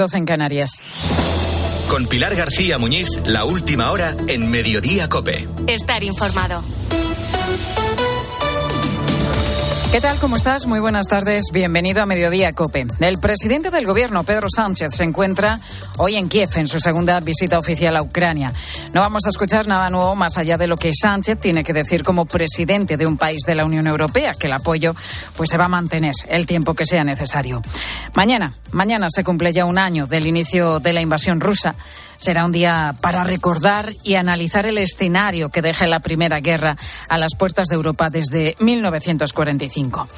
12 en Canarias. Con Pilar García Muñiz, la última hora en Mediodía Cope. Estar informado. ¿Qué tal? ¿Cómo estás? Muy buenas tardes. Bienvenido a Mediodía Cope. El presidente del gobierno, Pedro Sánchez, se encuentra hoy en Kiev en su segunda visita oficial a Ucrania. No vamos a escuchar nada nuevo más allá de lo que Sánchez tiene que decir como presidente de un país de la Unión Europea, que el apoyo pues se va a mantener el tiempo que sea necesario. Mañana, mañana se cumple ya un año del inicio de la invasión rusa será un día para recordar y analizar el escenario que deja la Primera Guerra a las puertas de Europa desde 1945.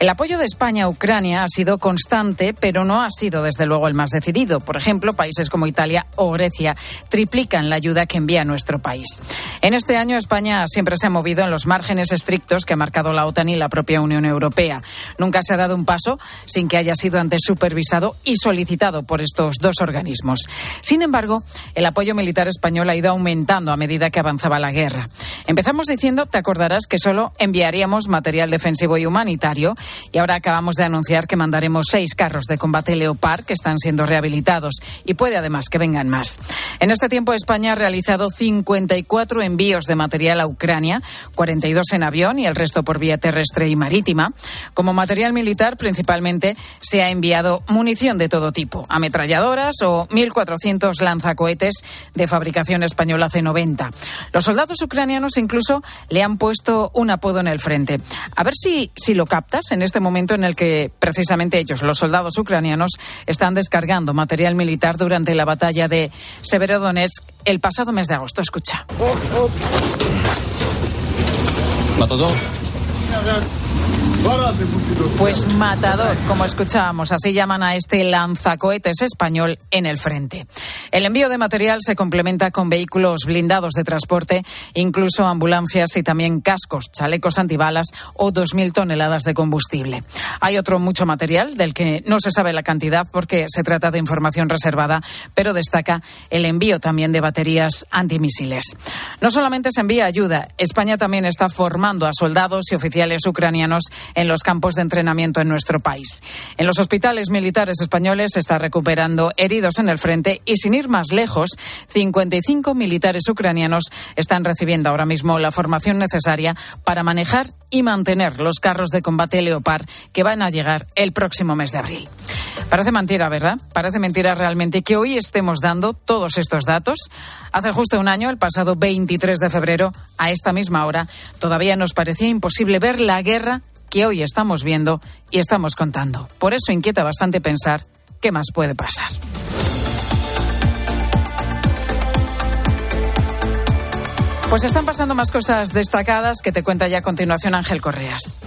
El apoyo de España a Ucrania ha sido constante, pero no ha sido desde luego el más decidido. Por ejemplo, países como Italia o Grecia triplican la ayuda que envía a nuestro país. En este año España siempre se ha movido en los márgenes estrictos que ha marcado la OTAN y la propia Unión Europea. Nunca se ha dado un paso sin que haya sido antes supervisado y solicitado por estos dos organismos. Sin embargo, el apoyo militar español ha ido aumentando a medida que avanzaba la guerra. Empezamos diciendo, te acordarás, que solo enviaríamos material defensivo y humanitario y ahora acabamos de anunciar que mandaremos seis carros de combate Leopard que están siendo rehabilitados y puede además que vengan más. En este tiempo España ha realizado 54 envíos de material a Ucrania, 42 en avión y el resto por vía terrestre y marítima. Como material militar principalmente se ha enviado munición de todo tipo, ametralladoras o 1.400 lanzacohetes cohetes de fabricación española C-90. Los soldados ucranianos incluso le han puesto un apodo en el frente. A ver si, si lo captas en este momento en el que precisamente ellos, los soldados ucranianos, están descargando material militar durante la batalla de Severodonetsk el pasado mes de agosto. Escucha. Matador. Pues matador, como escuchábamos, así llaman a este lanzacohetes español en el frente. El envío de material se complementa con vehículos blindados de transporte, incluso ambulancias y también cascos, chalecos antibalas o 2.000 toneladas de combustible. Hay otro mucho material del que no se sabe la cantidad porque se trata de información reservada, pero destaca el envío también de baterías antimisiles. No solamente se envía ayuda, España también está formando a soldados y oficiales ucranianos en los campos de entrenamiento en nuestro país. En los hospitales militares españoles se está recuperando heridos en el frente y sin ir más lejos, 55 militares ucranianos están recibiendo ahora mismo la formación necesaria para manejar y mantener los carros de combate Leopard que van a llegar el próximo mes de abril. Parece mentira, ¿verdad? Parece mentira realmente que hoy estemos dando todos estos datos. Hace justo un año, el pasado 23 de febrero, a esta misma hora, todavía nos parecía imposible ver la guerra que hoy estamos viendo y estamos contando. Por eso inquieta bastante pensar qué más puede pasar. Pues están pasando más cosas destacadas que te cuenta ya a continuación Ángel Correas.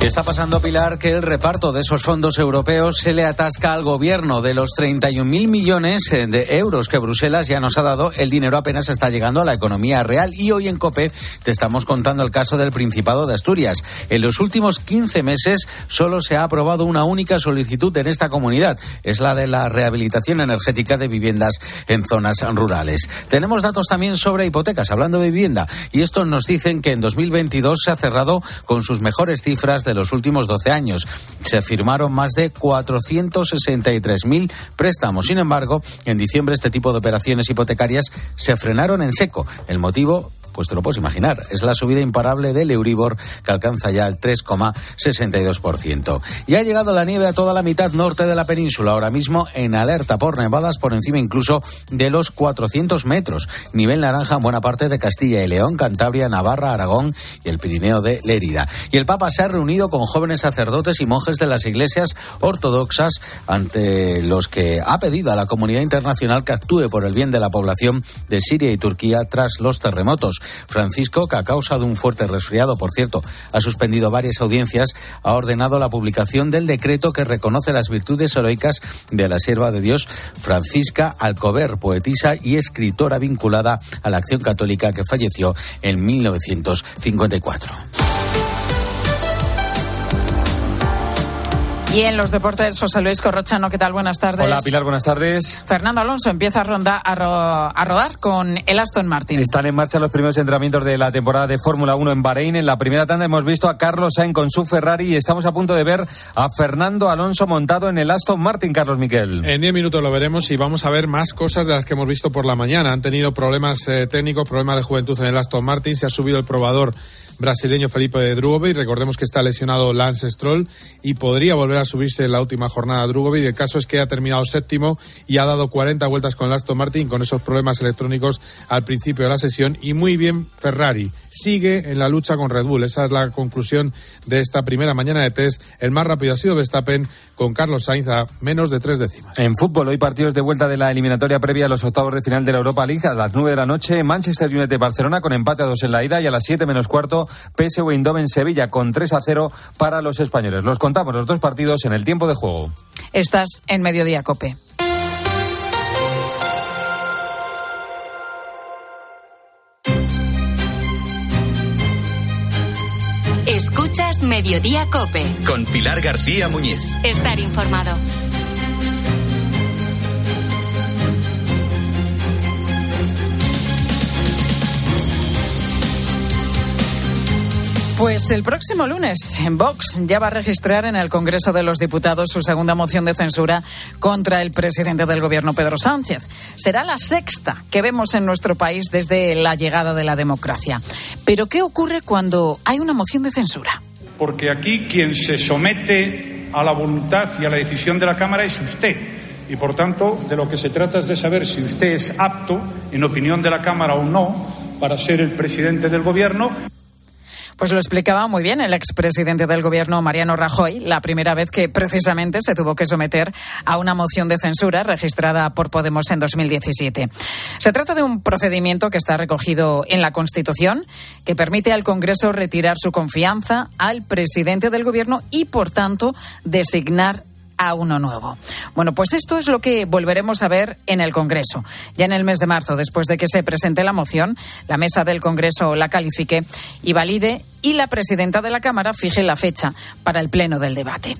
Está pasando, Pilar, que el reparto de esos fondos europeos se le atasca al gobierno. De los 31.000 millones eh, de euros que Bruselas ya nos ha dado, el dinero apenas está llegando a la economía real. Y hoy en COPE te estamos contando el caso del Principado de Asturias. En los últimos 15 meses solo se ha aprobado una única solicitud en esta comunidad. Es la de la rehabilitación energética de viviendas en zonas rurales. Tenemos datos también sobre hipotecas, hablando de vivienda. Y estos nos dicen que en 2022 se ha cerrado con sus mejores cifras de los últimos 12 años. Se firmaron más de 463.000 préstamos. Sin embargo, en diciembre este tipo de operaciones hipotecarias se frenaron en seco. El motivo pues te lo puedes imaginar. Es la subida imparable del Euribor que alcanza ya el 3,62%. Y ha llegado la nieve a toda la mitad norte de la península, ahora mismo en alerta por nevadas por encima incluso de los 400 metros. Nivel naranja en buena parte de Castilla y León, Cantabria, Navarra, Aragón y el Pirineo de Lérida. Y el Papa se ha reunido con jóvenes sacerdotes y monjes de las iglesias ortodoxas ante los que ha pedido a la comunidad internacional que actúe por el bien de la población de Siria y Turquía tras los terremotos. Francisco, que a causa de un fuerte resfriado, por cierto, ha suspendido varias audiencias, ha ordenado la publicación del decreto que reconoce las virtudes heroicas de la sierva de Dios, Francisca Alcover, poetisa y escritora vinculada a la acción católica que falleció en 1954. Y en los deportes, José Luis Corrochano, ¿qué tal? Buenas tardes. Hola Pilar, buenas tardes. Fernando Alonso empieza a, ronda, a, rodar con el Aston Martin. Están en marcha los primeros entrenamientos de la temporada de Fórmula 1 en Bahrein. En la primera tanda hemos visto a Carlos Sainz con su Ferrari y estamos a punto de ver a Fernando Alonso montado en el Aston Martin, Carlos Miquel. En 10 minutos lo veremos y vamos a ver más cosas de las que hemos visto por la mañana. Han tenido problemas eh, técnicos, problemas de juventud en el Aston Martin, se ha subido el probador brasileño Felipe Drugovic. Recordemos que está lesionado Lance Stroll y podría volver a subirse en la última jornada Drugovic. El caso es que ha terminado séptimo y ha dado 40 vueltas con el Aston Martin con esos problemas electrónicos al principio de la sesión. Y muy bien Ferrari. Sigue en la lucha con Red Bull. Esa es la conclusión de esta primera mañana de test. El más rápido ha sido Verstappen con Carlos Sainz a menos de tres décimas. En fútbol, hoy partidos de vuelta de la eliminatoria previa a los octavos de final de la Europa League a las 9 de la noche. Manchester United Barcelona con empate a dos en la ida y a las 7 menos cuarto PSV Eindhoven Sevilla con 3 a 0 para los españoles. Los contamos los dos partidos en el tiempo de juego. Estás en Mediodía Cope. Mediodía Cope. Con Pilar García Muñiz. Estar informado. Pues el próximo lunes, en Vox ya va a registrar en el Congreso de los Diputados su segunda moción de censura contra el presidente del Gobierno, Pedro Sánchez. Será la sexta que vemos en nuestro país desde la llegada de la democracia. Pero ¿qué ocurre cuando hay una moción de censura? Porque aquí quien se somete a la voluntad y a la decisión de la Cámara es usted. Y por tanto, de lo que se trata es de saber si usted es apto, en opinión de la Cámara o no, para ser el presidente del Gobierno. Pues lo explicaba muy bien el expresidente del gobierno, Mariano Rajoy, la primera vez que precisamente se tuvo que someter a una moción de censura registrada por Podemos en 2017. Se trata de un procedimiento que está recogido en la Constitución, que permite al Congreso retirar su confianza al presidente del gobierno y, por tanto, designar a uno nuevo. Bueno, pues esto es lo que volveremos a ver en el Congreso. Ya en el mes de marzo, después de que se presente la moción, la mesa del Congreso la califique y valide y la presidenta de la Cámara fije la fecha para el pleno del debate.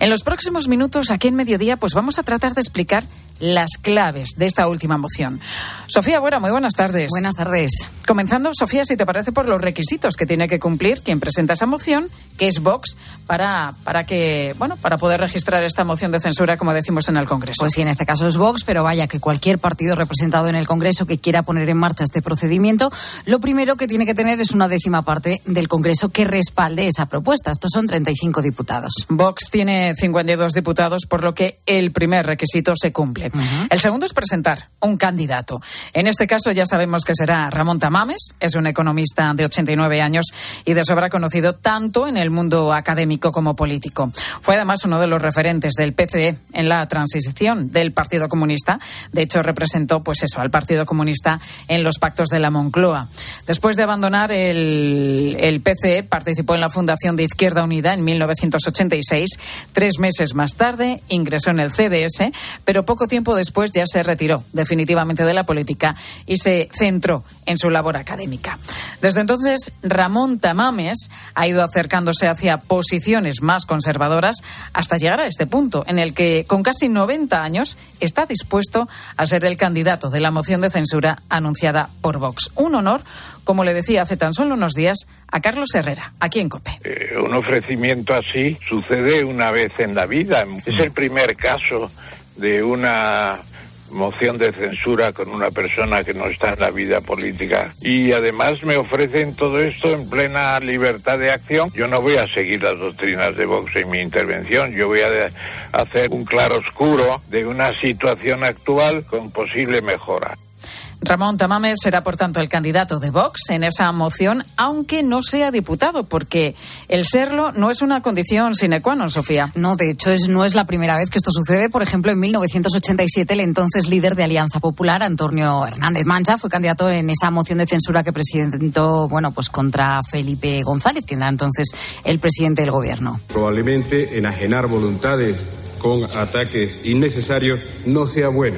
En los próximos minutos, aquí en mediodía, pues vamos a tratar de explicar las claves de esta última moción. Sofía Buena, muy buenas tardes. Buenas tardes. Comenzando, Sofía, si te parece, por los requisitos que tiene que cumplir quien presenta esa moción, que es Vox, para, para que, bueno, para poder registrar esta moción de censura, como decimos en el Congreso. Pues sí, en este caso es Vox, pero vaya que cualquier partido representado en el Congreso que quiera poner en marcha este procedimiento, lo primero que tiene que tener es una décima parte del Congreso que respalde esa propuesta. Estos son 35 diputados. Vox tiene 52 diputados, por lo que el primer requisito se cumple. El segundo es presentar un candidato. En este caso ya sabemos que será Ramón Tamames, es un economista de 89 años y de sobra conocido tanto en el mundo académico como político. Fue además uno de los referentes del PCE en la transición del Partido Comunista. De hecho, representó, pues eso, al Partido Comunista en los pactos de la Moncloa. Después de abandonar el, el PCE, participó en la fundación de Izquierda Unida en 1986. Tres meses más tarde ingresó en el CDS, pero poco tiempo después ya se retiró definitivamente de la política y se centró en su labor académica. Desde entonces, Ramón Tamames ha ido acercándose hacia posiciones más conservadoras hasta llegar a este punto en el que, con casi 90 años, está dispuesto a ser el candidato de la moción de censura anunciada por Vox. Un honor, como le decía hace tan solo unos días, a Carlos Herrera, aquí en COPE. Eh, un ofrecimiento así sucede una vez en la vida. Es el primer caso de una moción de censura con una persona que no está en la vida política. Y además me ofrecen todo esto en plena libertad de acción. Yo no voy a seguir las doctrinas de Vox en mi intervención. Yo voy a hacer un claro oscuro de una situación actual con posible mejora. Ramón Tamames será, por tanto, el candidato de Vox en esa moción, aunque no sea diputado, porque el serlo no es una condición sine qua non, Sofía. No, de hecho, es, no es la primera vez que esto sucede. Por ejemplo, en 1987, el entonces líder de Alianza Popular, Antonio Hernández Mancha, fue candidato en esa moción de censura que presentó, bueno, pues contra Felipe González, quien era entonces el presidente del gobierno. Probablemente enajenar voluntades con ataques innecesarios no sea bueno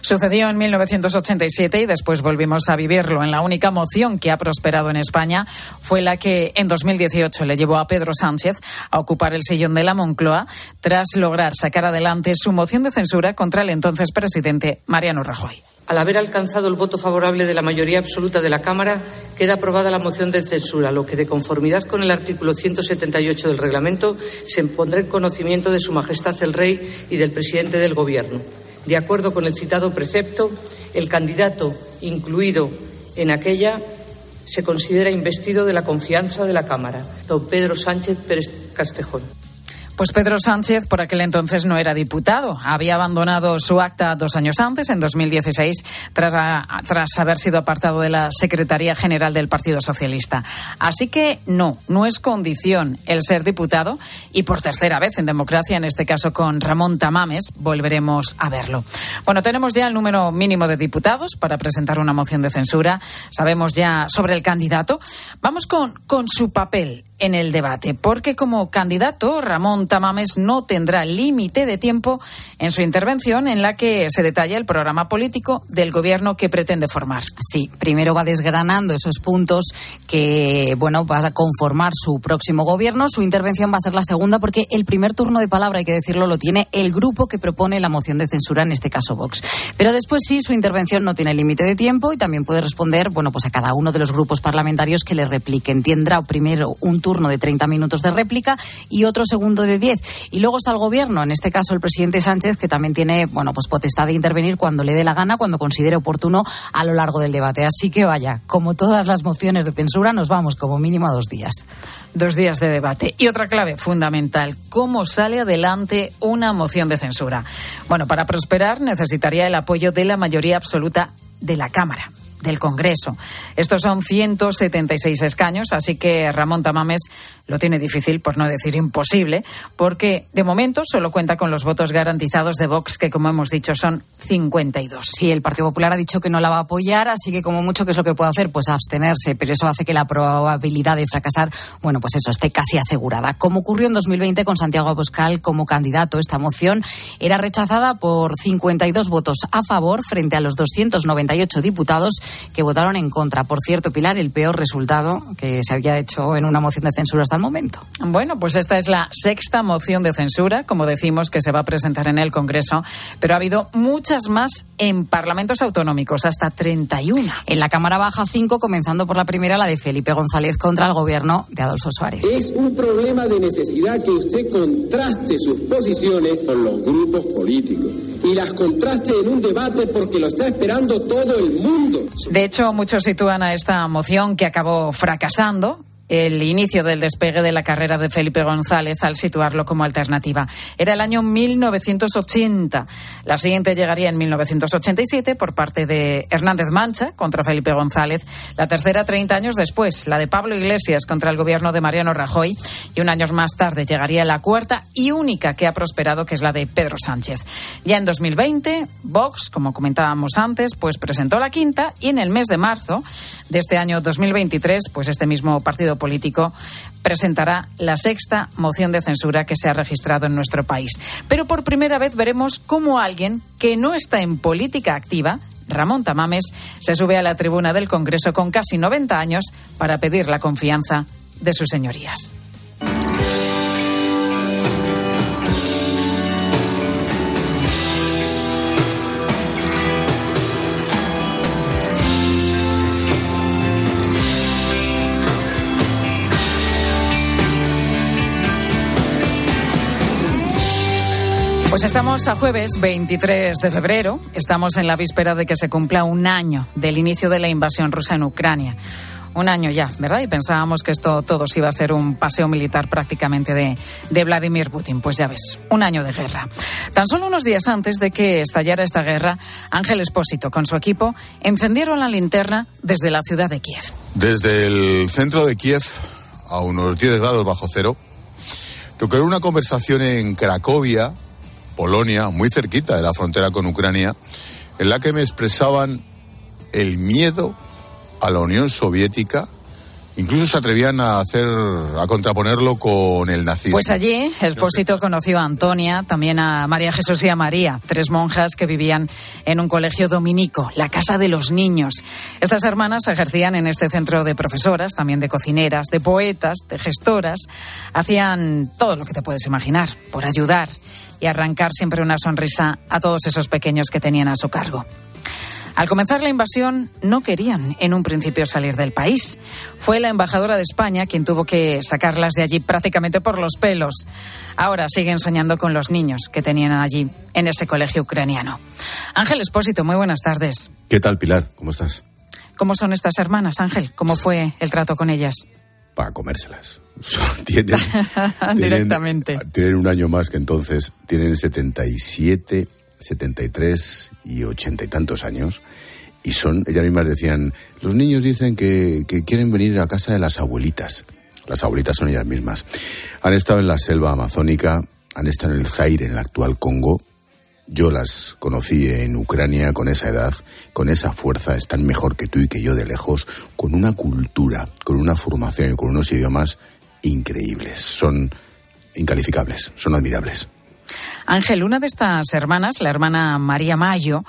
Sucedió en 1987 y después volvimos a vivirlo. En la única moción que ha prosperado en España fue la que en 2018 le llevó a Pedro Sánchez a ocupar el sillón de la Moncloa tras lograr sacar adelante su moción de censura contra el entonces presidente Mariano Rajoy. Al haber alcanzado el voto favorable de la mayoría absoluta de la Cámara, queda aprobada la moción de censura, lo que, de conformidad con el artículo 178 del reglamento, se pondrá en conocimiento de Su Majestad el Rey y del presidente del Gobierno. De acuerdo con el citado precepto, el candidato incluido en aquella se considera investido de la confianza de la Cámara, don Pedro Sánchez Pérez Castejón. Pues Pedro Sánchez por aquel entonces no era diputado. Había abandonado su acta dos años antes, en 2016, tras, tras haber sido apartado de la Secretaría General del Partido Socialista. Así que no, no es condición el ser diputado y por tercera vez en democracia, en este caso con Ramón Tamames, volveremos a verlo. Bueno, tenemos ya el número mínimo de diputados para presentar una moción de censura. Sabemos ya sobre el candidato. Vamos con, con su papel en el debate, porque como candidato Ramón Tamames no tendrá límite de tiempo en su intervención en la que se detalla el programa político del gobierno que pretende formar. Sí, primero va desgranando esos puntos que, bueno, va a conformar su próximo gobierno. Su intervención va a ser la segunda porque el primer turno de palabra, hay que decirlo, lo tiene el grupo que propone la moción de censura, en este caso Vox. Pero después sí, su intervención no tiene límite de tiempo y también puede responder, bueno, pues a cada uno de los grupos parlamentarios que le repliquen. Tendrá primero un turno turno de 30 minutos de réplica y otro segundo de 10. Y luego está el gobierno, en este caso el presidente Sánchez, que también tiene, bueno, pues potestad de intervenir cuando le dé la gana, cuando considere oportuno a lo largo del debate. Así que vaya, como todas las mociones de censura, nos vamos como mínimo a dos días. Dos días de debate. Y otra clave fundamental, ¿cómo sale adelante una moción de censura? Bueno, para prosperar necesitaría el apoyo de la mayoría absoluta de la Cámara del Congreso. Estos son 176 escaños, así que Ramón Tamames lo tiene difícil, por no decir imposible, porque de momento solo cuenta con los votos garantizados de Vox, que como hemos dicho son 52. Sí, el Partido Popular ha dicho que no la va a apoyar, así que como mucho, ¿qué es lo que puede hacer? Pues abstenerse, pero eso hace que la probabilidad de fracasar, bueno, pues eso, esté casi asegurada. Como ocurrió en 2020 con Santiago Aboscal como candidato, esta moción era rechazada por 52 votos a favor frente a los 298 diputados que votaron en contra. Por cierto, Pilar, el peor resultado que se había hecho en una moción de censura hasta el momento. Bueno, pues esta es la sexta moción de censura, como decimos, que se va a presentar en el Congreso, pero ha habido muchas más en parlamentos autonómicos, hasta 31. En la Cámara Baja, cinco, comenzando por la primera, la de Felipe González contra el gobierno de Adolfo Suárez. Es un problema de necesidad que usted contraste sus posiciones con los grupos políticos y las contraste en un debate porque lo está esperando todo el mundo. De hecho, muchos sitúan a esta moción que acabó fracasando el inicio del despegue de la carrera de Felipe González al situarlo como alternativa. Era el año 1980. La siguiente llegaría en 1987 por parte de Hernández Mancha contra Felipe González. La tercera 30 años después, la de Pablo Iglesias contra el gobierno de Mariano Rajoy. Y un año más tarde llegaría la cuarta y única que ha prosperado, que es la de Pedro Sánchez. Ya en 2020, Vox, como comentábamos antes, pues presentó la quinta y en el mes de marzo de este año 2023, pues este mismo partido político presentará la sexta moción de censura que se ha registrado en nuestro país. Pero por primera vez veremos cómo alguien que no está en política activa, Ramón Tamames, se sube a la tribuna del Congreso con casi 90 años para pedir la confianza de sus señorías. Pues estamos a jueves 23 de febrero. Estamos en la víspera de que se cumpla un año del inicio de la invasión rusa en Ucrania. Un año ya, ¿verdad? Y pensábamos que esto todo iba a ser un paseo militar prácticamente de, de Vladimir Putin. Pues ya ves, un año de guerra. Tan solo unos días antes de que estallara esta guerra, Ángel Espósito con su equipo encendieron la linterna desde la ciudad de Kiev. Desde el centro de Kiev, a unos 10 grados bajo cero, tocó una conversación en Cracovia Polonia, muy cerquita de la frontera con Ucrania, en la que me expresaban el miedo a la Unión Soviética Incluso se atrevían a hacer, a contraponerlo con el nazismo. Pues allí, Expósito conoció a Antonia, también a María Jesús y a María, tres monjas que vivían en un colegio dominico, la Casa de los Niños. Estas hermanas ejercían en este centro de profesoras, también de cocineras, de poetas, de gestoras. Hacían todo lo que te puedes imaginar por ayudar y arrancar siempre una sonrisa a todos esos pequeños que tenían a su cargo. Al comenzar la invasión, no querían en un principio salir del país. Fue la embajadora de España quien tuvo que sacarlas de allí prácticamente por los pelos. Ahora siguen soñando con los niños que tenían allí, en ese colegio ucraniano. Ángel Espósito, muy buenas tardes. ¿Qué tal, Pilar? ¿Cómo estás? ¿Cómo son estas hermanas, Ángel? ¿Cómo fue el trato con ellas? Para comérselas. Tienen, Directamente. Tienen un año más que entonces. Tienen 77 73 y 80 y tantos años. Y son, ellas mismas decían, los niños dicen que, que quieren venir a casa de las abuelitas. Las abuelitas son ellas mismas. Han estado en la selva amazónica, han estado en el Zaire, en el actual Congo. Yo las conocí en Ucrania con esa edad, con esa fuerza, están mejor que tú y que yo de lejos, con una cultura, con una formación y con unos idiomas increíbles. Son incalificables, son admirables. Ángel, una de estas hermanas, la hermana María Mayo,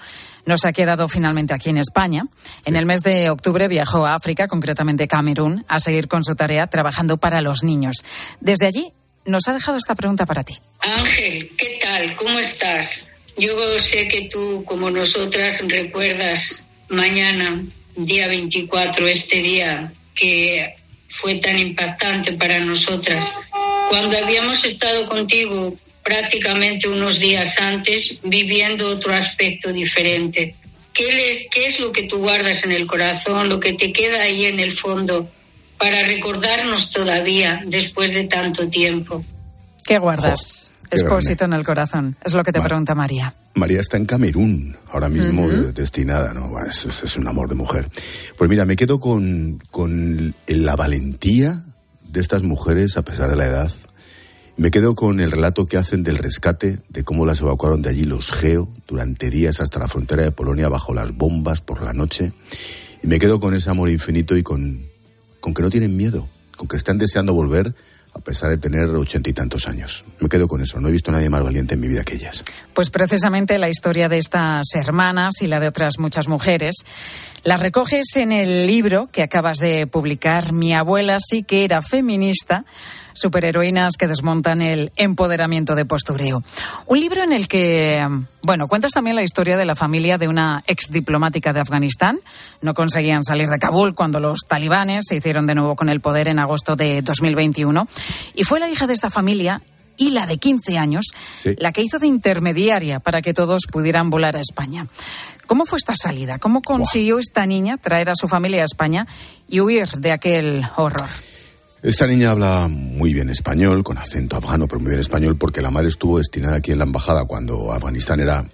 nos ha quedado finalmente aquí en España. En el mes de octubre viajó a África, concretamente Camerún, a seguir con su tarea trabajando para los niños. Desde allí nos ha dejado esta pregunta para ti. Ángel, ¿qué tal? ¿Cómo estás? Yo sé que tú, como nosotras, recuerdas mañana, día 24, este día que fue tan impactante para nosotras. Cuando habíamos estado contigo prácticamente unos días antes viviendo otro aspecto diferente. ¿Qué, ¿Qué es lo que tú guardas en el corazón, lo que te queda ahí en el fondo para recordarnos todavía después de tanto tiempo? ¿Qué guardas? Expósito en el corazón, es lo que te pregunta María. María está en Camerún, ahora mismo destinada, ¿no? es, es, un amor de mujer. Pues mira, me quedo con, con la valentía de estas mujeres a pesar de la edad, me quedo con el relato que hacen del rescate, de cómo las evacuaron de allí los Geo durante días hasta la frontera de Polonia bajo las bombas por la noche. Y me quedo con ese amor infinito y con, con que no tienen miedo, con que están deseando volver a pesar de tener ochenta y tantos años. Me quedo con eso. No he visto nadie más valiente en mi vida que ellas. Pues precisamente la historia de estas hermanas y la de otras muchas mujeres la recoges en el libro que acabas de publicar. Mi abuela sí que era feminista superheroínas que desmontan el empoderamiento de postureo. Un libro en el que, bueno, cuentas también la historia de la familia de una ex diplomática de Afganistán. No conseguían salir de Kabul cuando los talibanes se hicieron de nuevo con el poder en agosto de 2021. Y fue la hija de esta familia y la de 15 años, la que hizo de intermediaria para que todos pudieran volar a España. ¿Cómo fue esta salida? ¿Cómo consiguió esta niña traer a su familia a España y huir de aquel horror? Esta niña habla muy bien español, con acento afgano, pero muy bien español, porque la madre estuvo destinada aquí en la embajada cuando Afganistán era,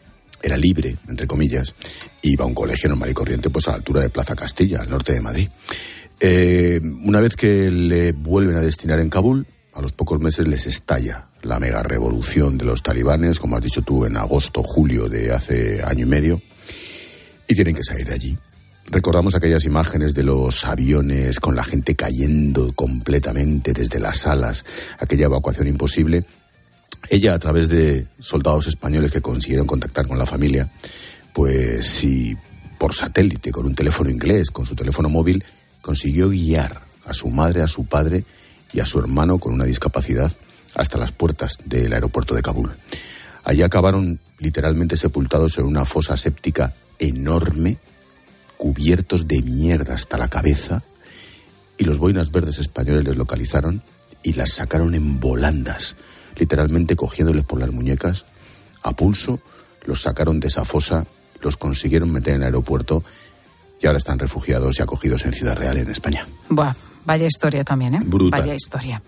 era libre, entre comillas, iba a un colegio normal y corriente, pues a la altura de Plaza Castilla, al norte de Madrid. Eh, una vez que le vuelven a destinar en Kabul, a los pocos meses les estalla la mega revolución de los talibanes, como has dicho tú, en agosto, julio de hace año y medio, y tienen que salir de allí. Recordamos aquellas imágenes de los aviones con la gente cayendo completamente desde las alas, aquella evacuación imposible. Ella, a través de soldados españoles que consiguieron contactar con la familia, pues sí, por satélite, con un teléfono inglés, con su teléfono móvil, consiguió guiar a su madre, a su padre y a su hermano con una discapacidad hasta las puertas del aeropuerto de Kabul. Allí acabaron literalmente sepultados en una fosa séptica enorme cubiertos de mierda hasta la cabeza, y los boinas verdes españoles les localizaron y las sacaron en volandas, literalmente cogiéndoles por las muñecas, a pulso, los sacaron de esa fosa, los consiguieron meter en el aeropuerto y ahora están refugiados y acogidos en Ciudad Real, en España. Buah, vaya historia también, ¿eh? Vaya historia.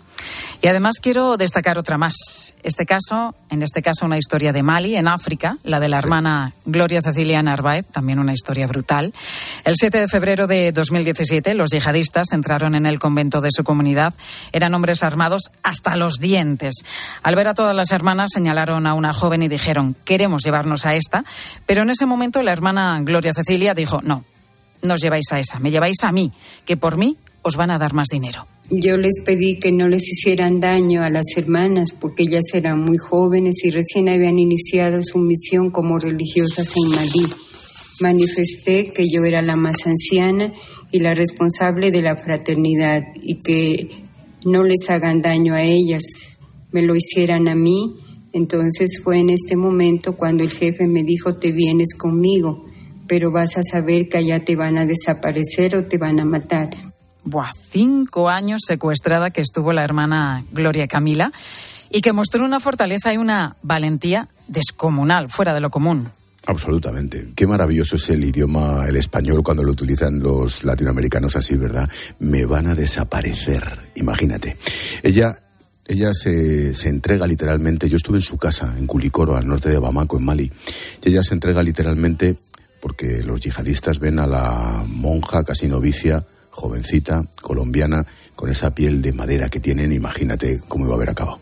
Y además quiero destacar otra más. Este caso, en este caso una historia de Mali, en África, la de la hermana Gloria Cecilia Narváez, también una historia brutal. El 7 de febrero de 2017, los yihadistas entraron en el convento de su comunidad. Eran hombres armados hasta los dientes. Al ver a todas las hermanas, señalaron a una joven y dijeron, queremos llevarnos a esta. Pero en ese momento la hermana Gloria Cecilia dijo, no, nos lleváis a esa, me lleváis a mí, que por mí os van a dar más dinero. Yo les pedí que no les hicieran daño a las hermanas porque ellas eran muy jóvenes y recién habían iniciado su misión como religiosas en Madrid. Manifesté que yo era la más anciana y la responsable de la fraternidad y que no les hagan daño a ellas, me lo hicieran a mí. Entonces fue en este momento cuando el jefe me dijo, te vienes conmigo, pero vas a saber que allá te van a desaparecer o te van a matar. Buah, cinco años secuestrada que estuvo la hermana Gloria Camila y que mostró una fortaleza y una valentía descomunal, fuera de lo común. Absolutamente. Qué maravilloso es el idioma, el español, cuando lo utilizan los latinoamericanos así, ¿verdad? Me van a desaparecer. Imagínate. Ella, ella se, se entrega literalmente. Yo estuve en su casa, en Culicoro, al norte de Bamako, en Mali. Y ella se entrega literalmente porque los yihadistas ven a la monja casi novicia, jovencita, colombiana, con esa piel de madera que tienen. Imagínate cómo iba a haber acabado.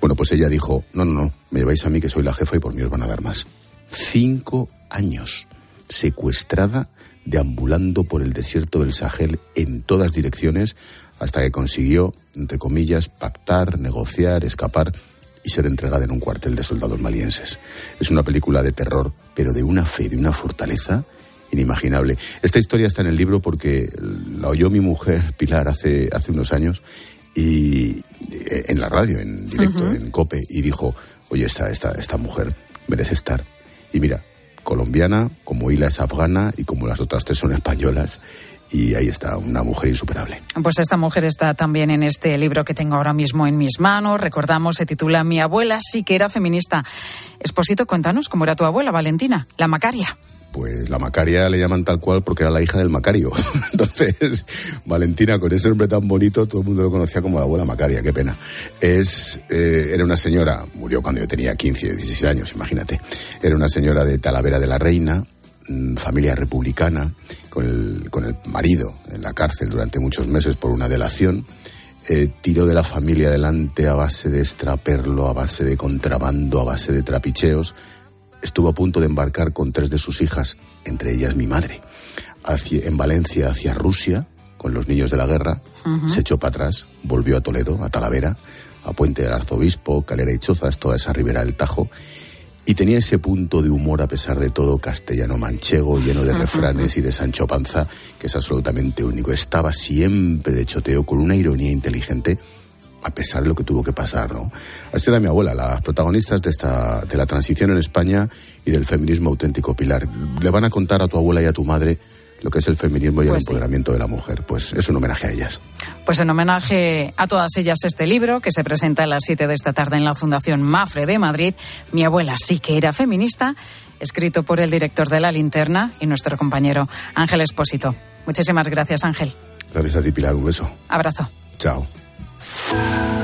Bueno, pues ella dijo: No, no, no, me lleváis a mí que soy la jefa y por mí os van a dar más cinco años, secuestrada, deambulando por el desierto del Sahel en todas direcciones, hasta que consiguió, entre comillas, pactar, negociar, escapar y ser entregada en un cuartel de soldados malienses. Es una película de terror, pero de una fe, de una fortaleza inimaginable. Esta historia está en el libro porque la oyó mi mujer Pilar hace, hace unos años y eh, en la radio, en directo, en COPE, y dijo, oye, esta, esta, esta mujer merece estar y mira, colombiana, como Hila es afgana y como las otras tres son españolas. Y ahí está, una mujer insuperable. Pues esta mujer está también en este libro que tengo ahora mismo en mis manos. Recordamos, se titula Mi abuela sí que era feminista. Esposito, cuéntanos cómo era tu abuela, Valentina, la Macaria. Pues la Macaria le llaman tal cual porque era la hija del Macario. Entonces, Valentina, con ese nombre tan bonito, todo el mundo lo conocía como la abuela Macaria, qué pena. Es, eh, era una señora, murió cuando yo tenía 15, 16 años, imagínate. Era una señora de Talavera de la Reina, mm, familia republicana, con el, con el marido en la cárcel durante muchos meses por una delación. Eh, tiró de la familia adelante a base de extraperlo, a base de contrabando, a base de trapicheos estuvo a punto de embarcar con tres de sus hijas, entre ellas mi madre, hacia, en Valencia hacia Rusia, con los niños de la guerra, se echó para atrás, volvió a Toledo, a Talavera, a Puente del Arzobispo, Calera y Chozas, toda esa ribera del Tajo, y tenía ese punto de humor a pesar de todo castellano manchego, lleno de refranes y de Sancho Panza, que es absolutamente único. Estaba siempre de choteo, con una ironía inteligente a pesar de lo que tuvo que pasar, ¿no? Así era mi abuela, las protagonistas de esta de la transición en España y del feminismo auténtico, Pilar. Le van a contar a tu abuela y a tu madre lo que es el feminismo y el pues empoderamiento de la mujer. Pues es un homenaje a ellas. Pues en homenaje a todas ellas este libro, que se presenta a las 7 de esta tarde en la Fundación Mafre de Madrid, Mi abuela sí que era feminista, escrito por el director de La Linterna y nuestro compañero Ángel Espósito. Muchísimas gracias, Ángel. Gracias a ti, Pilar. Un beso. Abrazo. Chao. Thank you.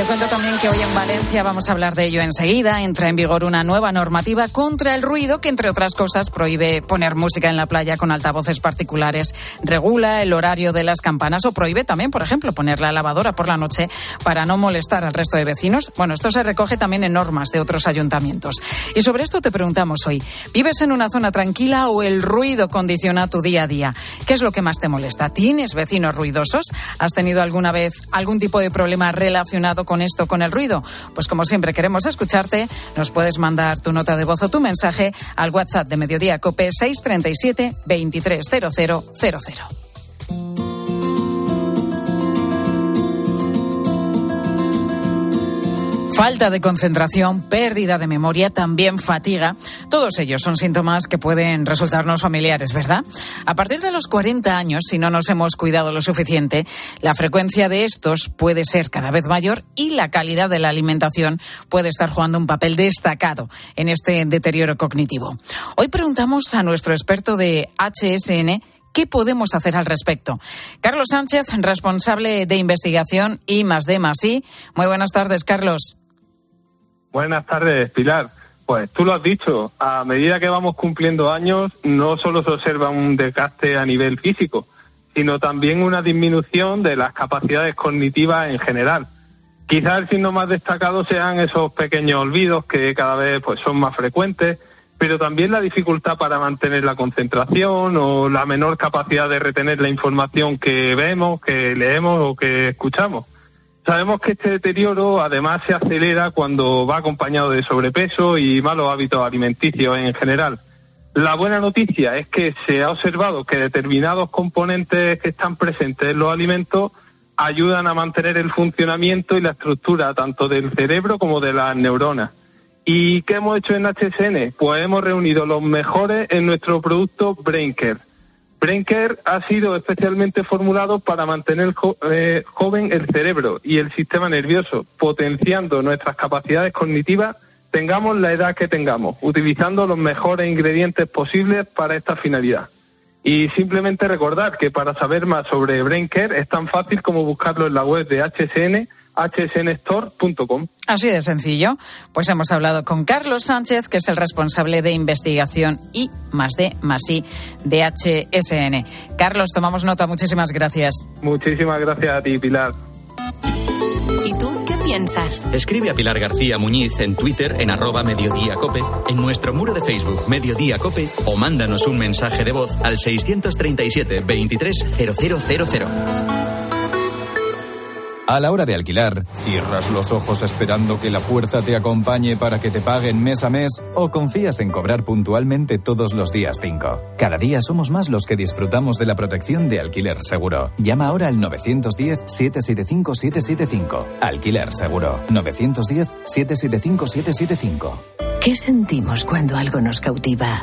Te cuento también que hoy en Valencia vamos a hablar de ello enseguida. Entra en vigor una nueva normativa contra el ruido que, entre otras cosas, prohíbe poner música en la playa con altavoces particulares, regula el horario de las campanas o prohíbe también, por ejemplo, poner la lavadora por la noche para no molestar al resto de vecinos. Bueno, esto se recoge también en normas de otros ayuntamientos. Y sobre esto te preguntamos hoy, ¿vives en una zona tranquila o el ruido condiciona tu día a día? ¿Qué es lo que más te molesta? ¿Tienes vecinos ruidosos? ¿Has tenido alguna vez algún tipo de problema relacionado con esto, con el ruido? Pues como siempre queremos escucharte, nos puedes mandar tu nota de voz o tu mensaje al WhatsApp de Mediodía Cope 637 230000. Falta de concentración, pérdida de memoria, también fatiga. Todos ellos son síntomas que pueden resultarnos familiares, ¿verdad? A partir de los 40 años, si no nos hemos cuidado lo suficiente, la frecuencia de estos puede ser cada vez mayor y la calidad de la alimentación puede estar jugando un papel destacado en este deterioro cognitivo. Hoy preguntamos a nuestro experto de HSN ¿Qué podemos hacer al respecto? Carlos Sánchez, responsable de investigación y más de más. Muy buenas tardes, Carlos. Buenas tardes, Pilar. Pues tú lo has dicho, a medida que vamos cumpliendo años, no solo se observa un desgaste a nivel físico, sino también una disminución de las capacidades cognitivas en general. Quizás el signo más destacado sean esos pequeños olvidos que cada vez pues, son más frecuentes, pero también la dificultad para mantener la concentración o la menor capacidad de retener la información que vemos, que leemos o que escuchamos. Sabemos que este deterioro además se acelera cuando va acompañado de sobrepeso y malos hábitos alimenticios en general. La buena noticia es que se ha observado que determinados componentes que están presentes en los alimentos ayudan a mantener el funcionamiento y la estructura tanto del cerebro como de las neuronas. ¿Y qué hemos hecho en HSN? Pues hemos reunido los mejores en nuestro producto BrainCare. BrainCare ha sido especialmente formulado para mantener eh, joven el cerebro y el sistema nervioso, potenciando nuestras capacidades cognitivas tengamos la edad que tengamos, utilizando los mejores ingredientes posibles para esta finalidad. Y simplemente recordar que para saber más sobre BrainCare es tan fácil como buscarlo en la web de HSN, hsnstore.com. Así de sencillo. Pues hemos hablado con Carlos Sánchez, que es el responsable de investigación y más de más I de HSN. Carlos, tomamos nota. Muchísimas gracias. Muchísimas gracias a ti, Pilar. ¿Y tú qué piensas? Escribe a Pilar García Muñiz en Twitter en arroba mediodíacope, en nuestro muro de Facebook Mediodía Cope o mándanos un mensaje de voz al 637 23 A la hora de alquilar, ¿cierras los ojos esperando que la fuerza te acompañe para que te paguen mes a mes o confías en cobrar puntualmente todos los días 5? Cada día somos más los que disfrutamos de la protección de alquiler seguro. Llama ahora al 910-775-775. Alquiler seguro. 910-775-775. ¿Qué sentimos cuando algo nos cautiva?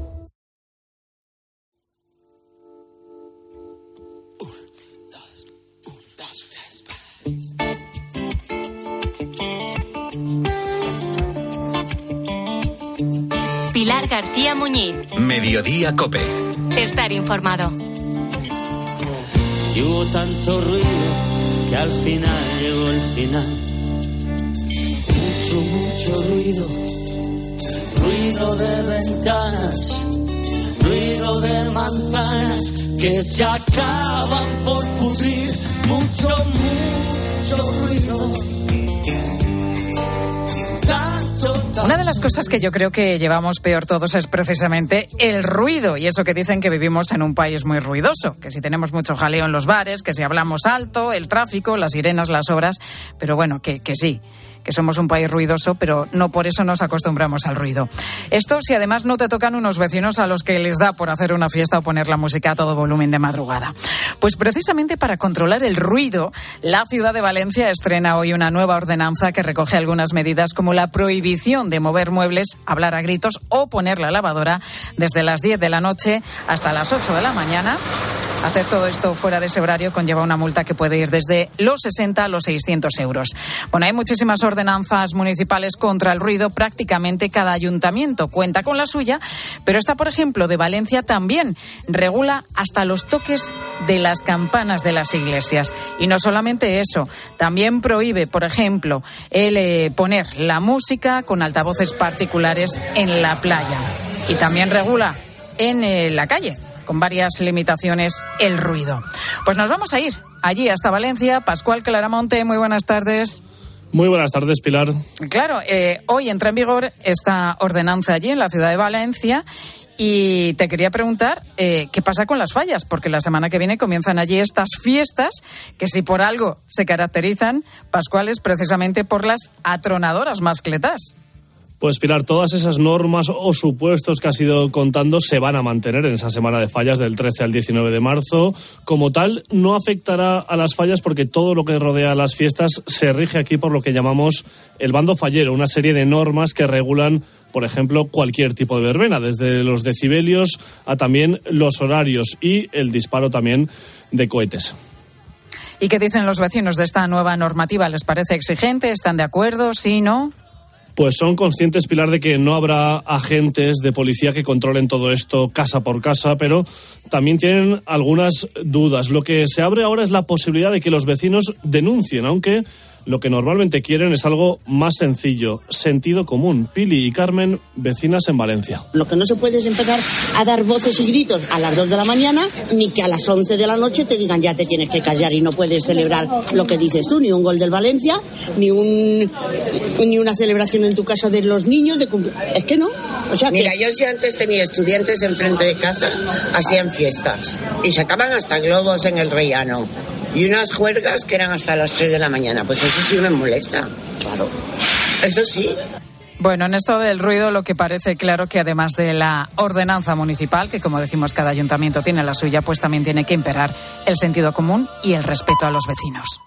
Muñiz. Mediodía Cope. Estar informado. Y hubo tanto ruido que al final llegó el final. Mucho, mucho ruido. Ruido de ventanas. Ruido de manzanas que se acaban por pudrir. Mucho, mucho ruido. Una de las cosas que yo creo que llevamos peor todos es precisamente el ruido. Y eso que dicen que vivimos en un país muy ruidoso. Que si tenemos mucho jaleo en los bares, que si hablamos alto, el tráfico, las sirenas, las obras. Pero bueno, que, que sí que somos un país ruidoso, pero no por eso nos acostumbramos al ruido. Esto si además no te tocan unos vecinos a los que les da por hacer una fiesta o poner la música a todo volumen de madrugada. Pues precisamente para controlar el ruido, la ciudad de Valencia estrena hoy una nueva ordenanza que recoge algunas medidas como la prohibición de mover muebles, hablar a gritos o poner la lavadora desde las 10 de la noche hasta las 8 de la mañana Hacer todo esto fuera de ese horario conlleva una multa que puede ir desde los 60 a los 600 euros. Bueno, hay muchísimas ordenanzas municipales contra el ruido. Prácticamente cada ayuntamiento cuenta con la suya, pero esta, por ejemplo, de Valencia también regula hasta los toques de las campanas de las iglesias. Y no solamente eso, también prohíbe, por ejemplo, el eh, poner la música con altavoces particulares en la playa. Y también regula en eh, la calle con varias limitaciones el ruido. Pues nos vamos a ir allí hasta Valencia. Pascual Claramonte, muy buenas tardes. Muy buenas tardes, Pilar. Claro, eh, hoy entra en vigor esta ordenanza allí en la ciudad de Valencia y te quería preguntar eh, qué pasa con las fallas, porque la semana que viene comienzan allí estas fiestas que si por algo se caracterizan, Pascuales, precisamente por las atronadoras mascletas. Pues Pilar, todas esas normas o supuestos que has ido contando se van a mantener en esa semana de fallas del 13 al 19 de marzo. Como tal, no afectará a las fallas porque todo lo que rodea a las fiestas se rige aquí por lo que llamamos el bando fallero, una serie de normas que regulan por ejemplo, cualquier tipo de verbena, desde los decibelios a también los horarios y el disparo también de cohetes. ¿Y qué dicen los vecinos de esta nueva normativa? ¿Les parece exigente? ¿Están de acuerdo? ¿Sí? ¿No? Pues son conscientes, Pilar, de que no habrá agentes de policía que controlen todo esto casa por casa, pero también tienen algunas dudas. Lo que se abre ahora es la posibilidad de que los vecinos denuncien, aunque lo que normalmente quieren es algo más sencillo, sentido común. Pili y Carmen, vecinas en Valencia. Lo que no se puede es empezar a dar voces y gritos a las 2 de la mañana, ni que a las 11 de la noche te digan ya te tienes que callar y no puedes celebrar lo que dices tú, ni un gol del Valencia, ni un ni una celebración en tu casa de los niños. De es que no. O sea, Mira, yo si antes tenía estudiantes enfrente de casa, hacían fiestas y sacaban hasta globos en el rellano y unas juergas que eran hasta las 3 de la mañana. Pues eso sí me molesta, claro. Eso sí. Bueno, en esto del ruido lo que parece claro que además de la ordenanza municipal, que como decimos cada ayuntamiento tiene la suya, pues también tiene que imperar el sentido común y el respeto a los vecinos.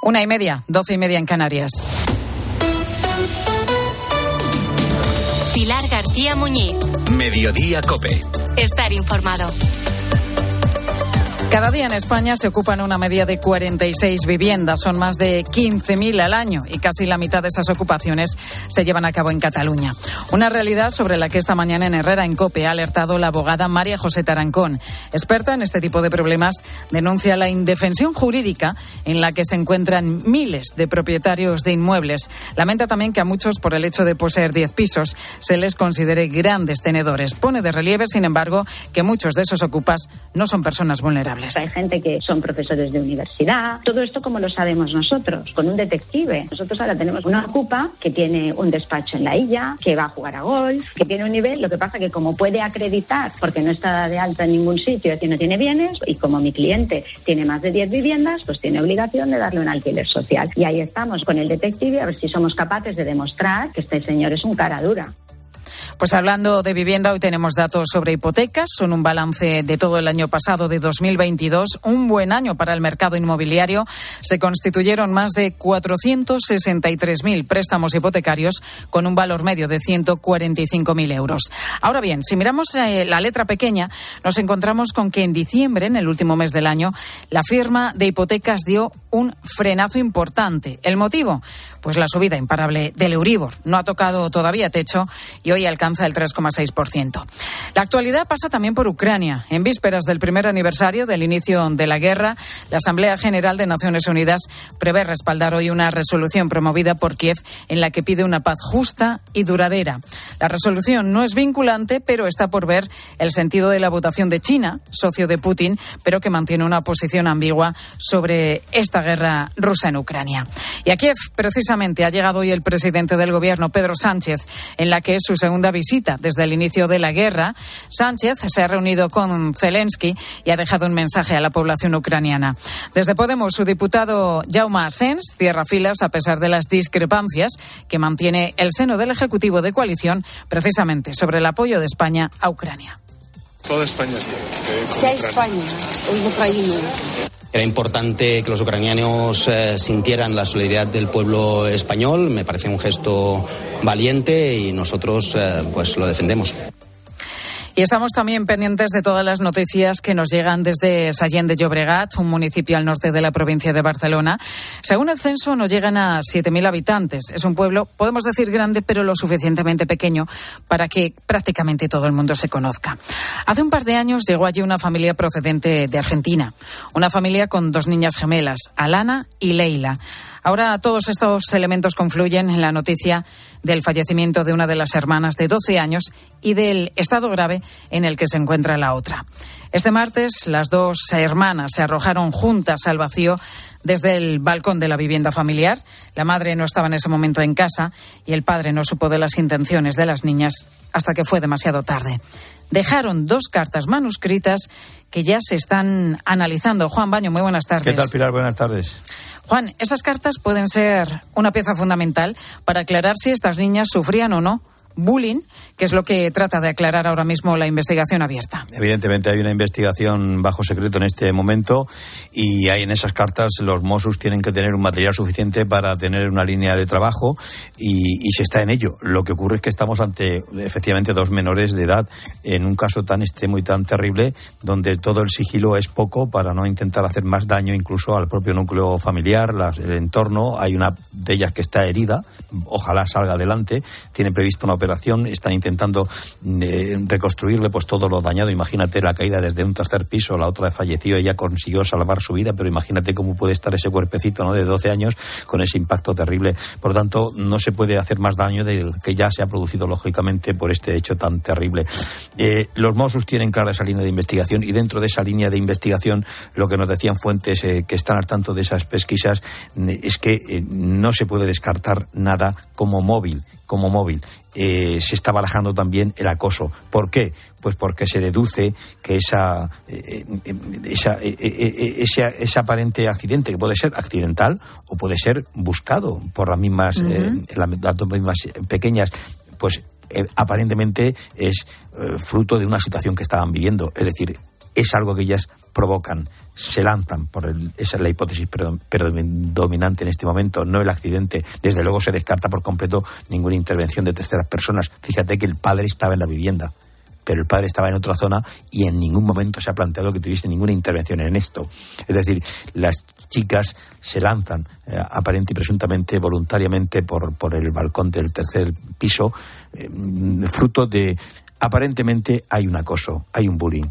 Una y media, doce y media en Canarias. Pilar García Muñiz. Mediodía Cope. Estar informado. Cada día en España se ocupan una media de 46 viviendas. Son más de 15.000 al año y casi la mitad de esas ocupaciones se llevan a cabo en Cataluña. Una realidad sobre la que esta mañana en Herrera, en COPE, ha alertado la abogada María José Tarancón. Experta en este tipo de problemas, denuncia la indefensión jurídica en la que se encuentran miles de propietarios de inmuebles. Lamenta también que a muchos, por el hecho de poseer 10 pisos, se les considere grandes tenedores. Pone de relieve, sin embargo, que muchos de esos ocupas no son personas vulnerables. Hay gente que son profesores de universidad. Todo esto como lo sabemos nosotros, con un detective. Nosotros ahora tenemos una ocupa que tiene un despacho en la isla, que va a jugar a golf, que tiene un nivel. Lo que pasa que como puede acreditar, porque no está de alta en ningún sitio, y no tiene bienes, y como mi cliente tiene más de 10 viviendas, pues tiene obligación de darle un alquiler social. Y ahí estamos con el detective a ver si somos capaces de demostrar que este señor es un cara dura. Pues hablando de vivienda, hoy tenemos datos sobre hipotecas. Son un balance de todo el año pasado, de 2022. Un buen año para el mercado inmobiliario. Se constituyeron más de 463.000 préstamos hipotecarios con un valor medio de 145.000 euros. Ahora bien, si miramos eh, la letra pequeña, nos encontramos con que en diciembre, en el último mes del año, la firma de hipotecas dio un frenazo importante. ¿El motivo? Pues la subida imparable del Euribor. No ha tocado todavía techo y hoy alcanza el 3,6%. La actualidad pasa también por Ucrania. En vísperas del primer aniversario del inicio de la guerra, la Asamblea General de Naciones Unidas prevé respaldar hoy una resolución promovida por Kiev en la que pide una paz justa y duradera. La resolución no es vinculante, pero está por ver el sentido de la votación de China, socio de Putin, pero que mantiene una posición ambigua sobre esta guerra rusa en Ucrania. Y a Kiev, precisamente, ha llegado hoy el presidente del gobierno, Pedro Sánchez, en la que es su segunda visita desde el inicio de la guerra. Sánchez se ha reunido con Zelensky y ha dejado un mensaje a la población ucraniana. Desde Podemos, su diputado Jaume Asens cierra filas a pesar de las discrepancias que mantiene el seno del Ejecutivo de coalición precisamente sobre el apoyo de España a Ucrania. Toda España está. Sea España o Ucrania. Era importante que los ucranianos eh, sintieran la solidaridad del pueblo español. Me parece un gesto valiente y nosotros eh, pues lo defendemos. Y estamos también pendientes de todas las noticias que nos llegan desde Sallén de Llobregat, un municipio al norte de la provincia de Barcelona. Según el censo, no llegan a 7.000 habitantes. Es un pueblo, podemos decir grande, pero lo suficientemente pequeño para que prácticamente todo el mundo se conozca. Hace un par de años llegó allí una familia procedente de Argentina. Una familia con dos niñas gemelas, Alana y Leila. Ahora todos estos elementos confluyen en la noticia del fallecimiento de una de las hermanas de 12 años y del estado grave en el que se encuentra la otra. Este martes las dos hermanas se arrojaron juntas al vacío desde el balcón de la vivienda familiar. La madre no estaba en ese momento en casa y el padre no supo de las intenciones de las niñas hasta que fue demasiado tarde. Dejaron dos cartas manuscritas que ya se están analizando. Juan Baño, muy buenas tardes. ¿Qué tal, Pilar? Buenas tardes. Juan, esas cartas pueden ser una pieza fundamental para aclarar si estas niñas sufrían o no bullying, que es lo que trata de aclarar ahora mismo la investigación abierta. Evidentemente hay una investigación bajo secreto en este momento y hay en esas cartas los Mossos tienen que tener un material suficiente para tener una línea de trabajo y, y, se está en ello. Lo que ocurre es que estamos ante efectivamente dos menores de edad en un caso tan extremo y tan terrible donde todo el sigilo es poco para no intentar hacer más daño incluso al propio núcleo familiar, el entorno. Hay una de ellas que está herida ojalá salga adelante. Tienen previsto una operación, están intentando eh, reconstruirle pues todo lo dañado. Imagínate la caída desde un tercer piso, la otra falleció, ella consiguió salvar su vida, pero imagínate cómo puede estar ese cuerpecito ¿no? de 12 años con ese impacto terrible. Por lo tanto, no se puede hacer más daño del que ya se ha producido lógicamente por este hecho tan terrible. Eh, los Mossos tienen clara esa línea de investigación y dentro de esa línea de investigación lo que nos decían fuentes eh, que están al tanto de esas pesquisas es que no se puede descartar nada como móvil como móvil. se está barajando también el acoso. ¿Por qué? Pues porque se deduce que esa, esa, ese, aparente accidente, que puede ser accidental o puede ser buscado por las mismas, las mismas pequeñas, pues aparentemente es fruto de una situación que estaban viviendo. Es decir, es algo que ellas provocan, se lanzan, por esa es la hipótesis predominante en este momento, no el accidente. Desde luego se descarta por completo ninguna intervención de terceras personas. Fíjate que el padre estaba en la vivienda, pero el padre estaba en otra zona y en ningún momento se ha planteado que tuviese ninguna intervención en esto. Es decir, las chicas se lanzan eh, aparente y presuntamente voluntariamente por, por el balcón del tercer piso, eh, fruto de aparentemente hay un acoso, hay un bullying.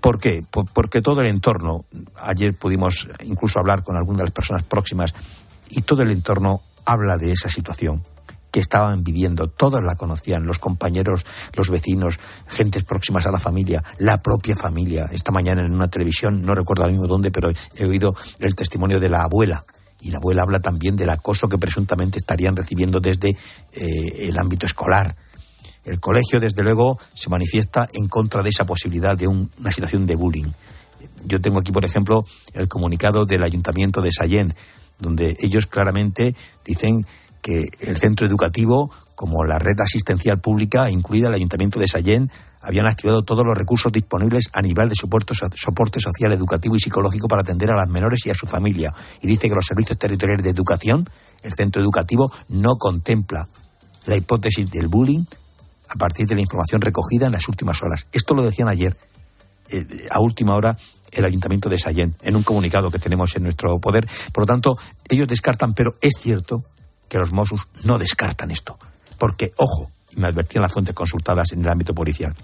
¿Por qué? Porque todo el entorno, ayer pudimos incluso hablar con algunas de las personas próximas, y todo el entorno habla de esa situación que estaban viviendo, todos la conocían, los compañeros, los vecinos, gentes próximas a la familia, la propia familia. Esta mañana en una televisión, no recuerdo ahora mismo dónde, pero he oído el testimonio de la abuela. Y la abuela habla también del acoso que presuntamente estarían recibiendo desde eh, el ámbito escolar el colegio, desde luego, se manifiesta en contra de esa posibilidad de una situación de bullying. Yo tengo aquí, por ejemplo, el comunicado del Ayuntamiento de Sallent, donde ellos claramente dicen que el centro educativo, como la red asistencial pública, incluida el Ayuntamiento de Sallent, habían activado todos los recursos disponibles a nivel de soporte, soporte social, educativo y psicológico para atender a las menores y a su familia. Y dice que los servicios territoriales de educación, el centro educativo, no contempla la hipótesis del bullying a partir de la información recogida en las últimas horas. Esto lo decían ayer, eh, a última hora, el Ayuntamiento de Sallén, en un comunicado que tenemos en nuestro poder. Por lo tanto, ellos descartan, pero es cierto que los Mossos no descartan esto. Porque, ojo, me advertían las fuentes consultadas en el ámbito policial,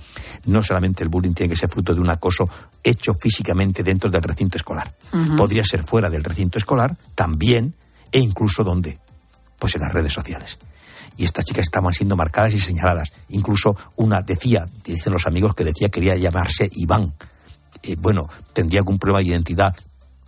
no solamente el bullying tiene que ser fruto de un acoso hecho físicamente dentro del recinto escolar. Podría ser fuera del recinto escolar también, e incluso donde, pues en las redes sociales y estas chicas estaban siendo marcadas y señaladas. Incluso una decía, dicen los amigos, que decía que quería llamarse Iván. Eh, bueno, tendría algún problema de identidad,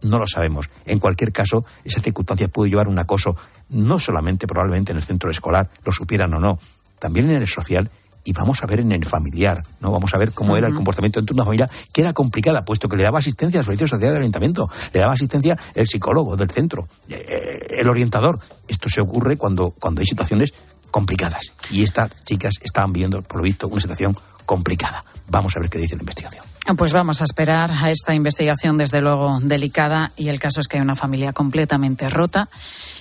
no lo sabemos. En cualquier caso, esa circunstancia pudo llevar un acoso, no solamente probablemente en el centro escolar, lo supieran o no, también en el social y vamos a ver en el familiar, ¿no? Vamos a ver cómo era el comportamiento dentro de una familia que era complicada, puesto que le daba asistencia al servicio social del ayuntamiento, le daba asistencia el psicólogo del centro, eh, el orientador. Esto se ocurre cuando, cuando hay situaciones complicadas. Y estas chicas estaban viviendo, por lo visto, una situación complicada. Vamos a ver qué dice la investigación. Pues vamos a esperar a esta investigación, desde luego, delicada. Y el caso es que hay una familia completamente rota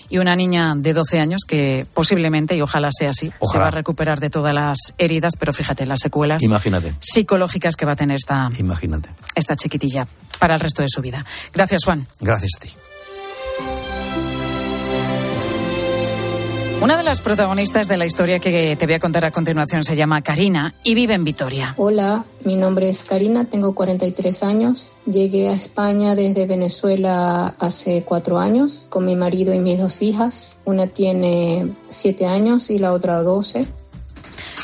y una niña de 12 años que posiblemente, y ojalá sea así, se va a recuperar de todas las heridas, pero fíjate, las secuelas Imagínate. psicológicas que va a tener esta, Imagínate. esta chiquitilla para el resto de su vida. Gracias, Juan. Gracias a ti. Una de las protagonistas de la historia que te voy a contar a continuación se llama Karina y vive en Vitoria. Hola, mi nombre es Karina, tengo 43 años. Llegué a España desde Venezuela hace cuatro años con mi marido y mis dos hijas. Una tiene siete años y la otra 12.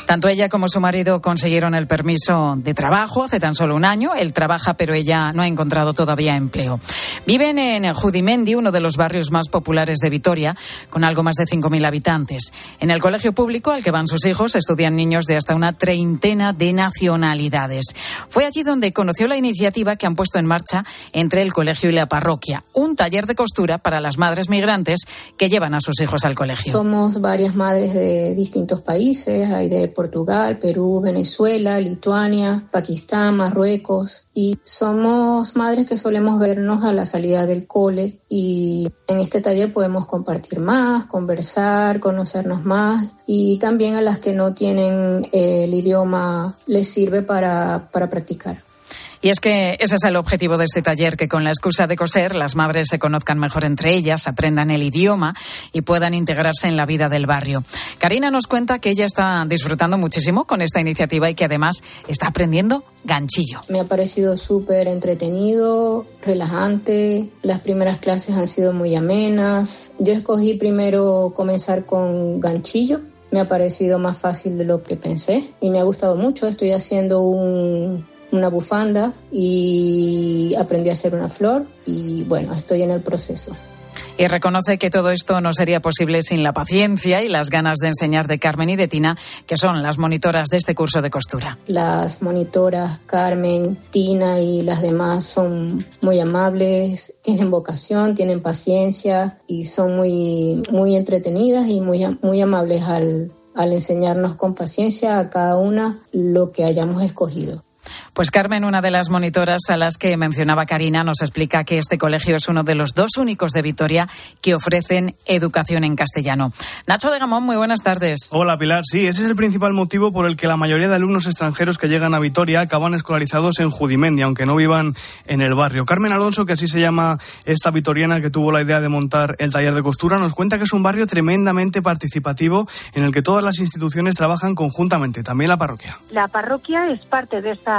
Tanto ella como su marido consiguieron el permiso de trabajo hace tan solo un año. Él trabaja, pero ella no ha encontrado todavía empleo. Viven en Judimendi, uno de los barrios más populares de Vitoria, con algo más de 5.000 habitantes. En el colegio público al que van sus hijos estudian niños de hasta una treintena de nacionalidades. Fue allí donde conoció la iniciativa que han puesto en marcha entre el colegio y la parroquia, un taller de costura para las madres migrantes que llevan a sus hijos al colegio. Somos varias madres de distintos países, hay de Portugal, Perú, Venezuela, Lituania, Pakistán, Marruecos. Y somos madres que solemos vernos a la salida del cole y en este taller podemos compartir más, conversar, conocernos más y también a las que no tienen el idioma les sirve para, para practicar. Y es que ese es el objetivo de este taller, que con la excusa de coser las madres se conozcan mejor entre ellas, aprendan el idioma y puedan integrarse en la vida del barrio. Karina nos cuenta que ella está disfrutando muchísimo con esta iniciativa y que además está aprendiendo ganchillo. Me ha parecido súper entretenido, relajante. Las primeras clases han sido muy amenas. Yo escogí primero comenzar con ganchillo me ha parecido más fácil de lo que pensé y me ha gustado mucho. Estoy haciendo un, una bufanda y aprendí a hacer una flor y bueno, estoy en el proceso. Y reconoce que todo esto no sería posible sin la paciencia y las ganas de enseñar de Carmen y de Tina, que son las monitoras de este curso de costura. Las monitoras Carmen, Tina y las demás son muy amables, tienen vocación, tienen paciencia y son muy, muy entretenidas y muy, muy amables al, al enseñarnos con paciencia a cada una lo que hayamos escogido. Pues Carmen, una de las monitoras a las que mencionaba Karina, nos explica que este colegio es uno de los dos únicos de Vitoria que ofrecen educación en castellano. Nacho de Gamón, muy buenas tardes. Hola Pilar, sí, ese es el principal motivo por el que la mayoría de alumnos extranjeros que llegan a Vitoria acaban escolarizados en Judimendi, aunque no vivan en el barrio. Carmen Alonso, que así se llama esta vitoriana que tuvo la idea de montar el taller de costura, nos cuenta que es un barrio tremendamente participativo en el que todas las instituciones trabajan conjuntamente, también la parroquia. La parroquia es parte de esta